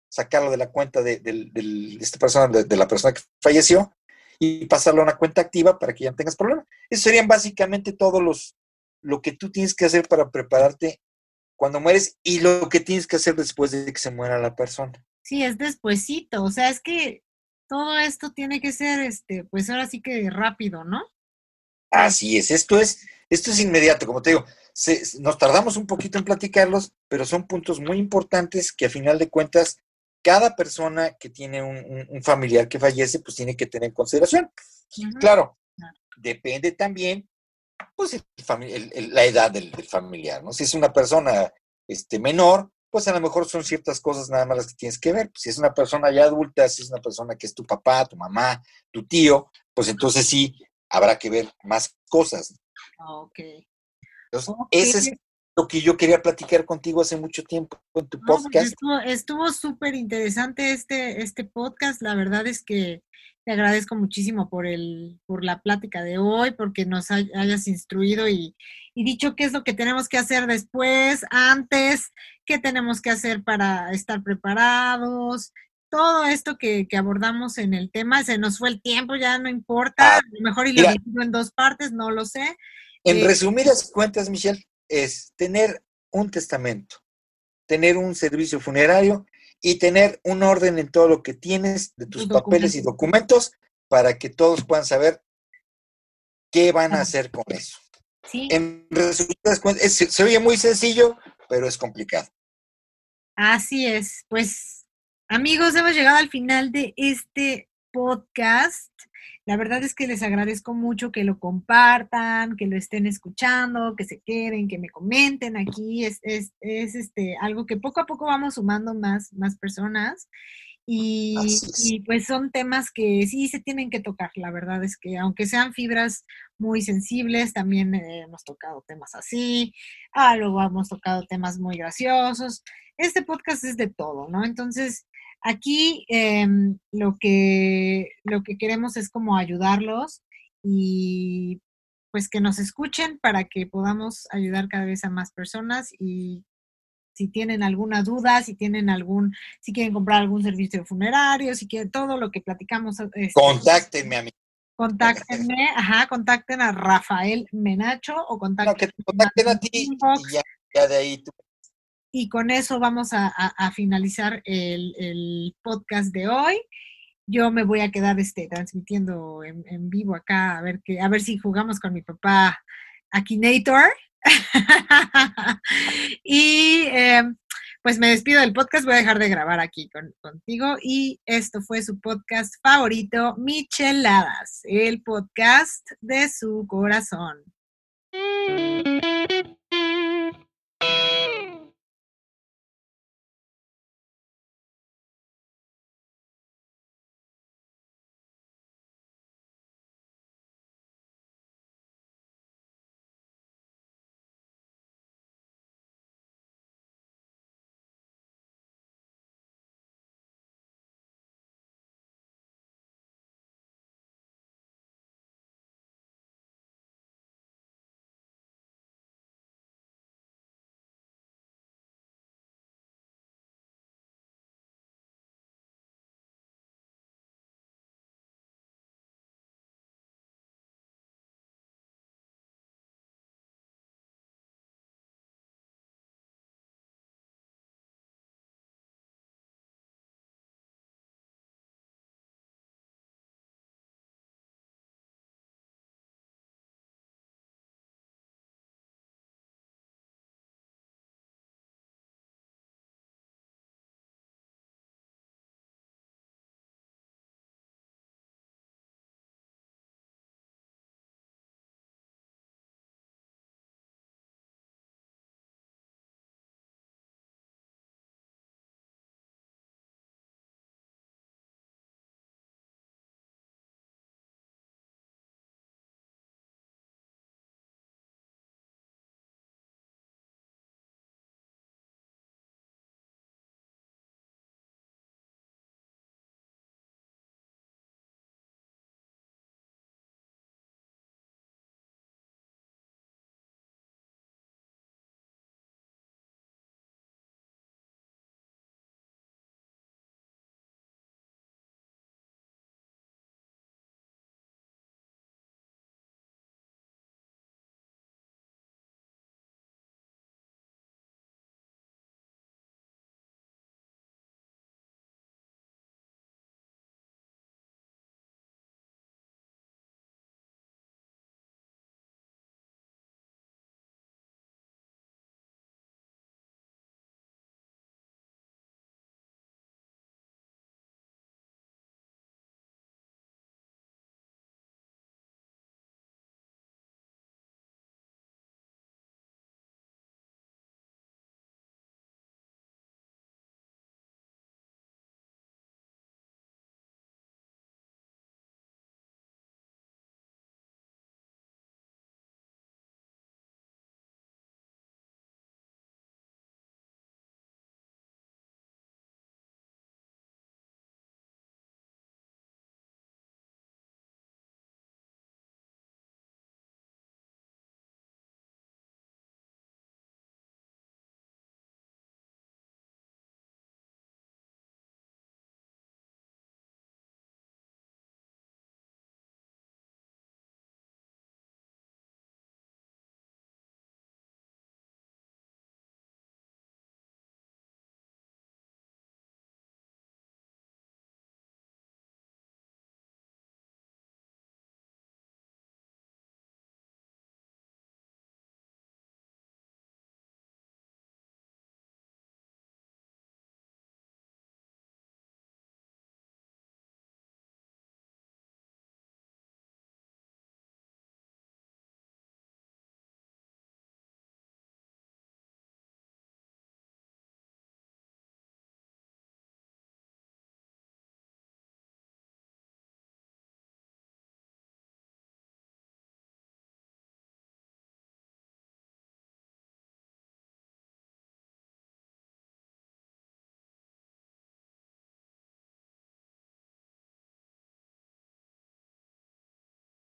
sacarlo de la cuenta de, esta persona, de, la persona que falleció, y pasarlo a una cuenta activa para que ya no tengas problema. Eso serían básicamente todos los, lo que tú tienes que hacer para prepararte cuando mueres y lo que tienes que hacer después de que se muera la persona. Sí, es despuesito, o sea, es que todo esto tiene que ser, este, pues ahora sí que rápido, ¿no? Así es, esto es, esto es inmediato, como te digo, nos tardamos un poquito en platicarlos, pero son puntos muy importantes que a final de cuentas cada persona que tiene un, familiar que fallece, pues tiene que tener en consideración. Claro, depende también, pues, la edad del, familiar, ¿no? Si es una persona este, menor, pues a lo mejor son ciertas cosas nada más las que tienes que ver. Si es una persona ya adulta, si es una persona que es tu papá, tu mamá, tu tío, pues entonces sí habrá que ver más cosas. Ok. Entonces, ese es lo que yo quería platicar contigo hace mucho tiempo en tu pues, podcast. estuvo súper interesante este, este podcast. La verdad es que te agradezco muchísimo por, el, por la plática de hoy, porque nos hayas instruido y, dicho qué es lo que tenemos que hacer después, antes, qué tenemos que hacer para estar preparados. Todo esto que, abordamos en el tema, se nos fue el tiempo, ya no importa, ah, a lo mejor y lo en dos partes, no lo sé. En eh, resumidas cuentas, Michelle, es tener un testamento, tener un servicio funerario y tener un orden en todo lo que tienes de tus papeles y documentos para que todos puedan saber qué van a hacer con eso. En resumen, se oye muy sencillo, pero es complicado. Así es. Pues, amigos, hemos llegado al final de este podcast. La verdad es que les agradezco mucho que lo compartan, que lo estén escuchando, que se queden, que me comenten aquí. Es, es, es este, algo que poco a poco vamos sumando más, más personas. Y, pues son temas que sí se tienen que tocar. La verdad es que aunque sean fibras muy sensibles, también eh, hemos tocado temas así. Ah, luego hemos tocado temas muy graciosos. Este podcast es de todo, ¿no? Entonces, Aquí em, lo, que, lo que queremos es como ayudarlos y pues que nos escuchen para que podamos ayudar cada vez a más personas y si tienen alguna duda, si tienen algún, si quieren comprar algún servicio funerario, si quieren todo lo que platicamos. Este, Contáctenme a mí. Contáctenme, ajá, contacten a Rafael Menacho o contacten, no, que te contacten a ti y ya, ya, de ahí tú. Y con eso vamos a, finalizar el, podcast de hoy. Yo me voy a quedar este, transmitiendo en, vivo acá, a ver, que, a ver si jugamos con mi papá Akinator. y eh, pues me despido del podcast, voy a dejar de grabar aquí con, contigo y esto fue su podcast favorito, Micheladas, el podcast de su corazón.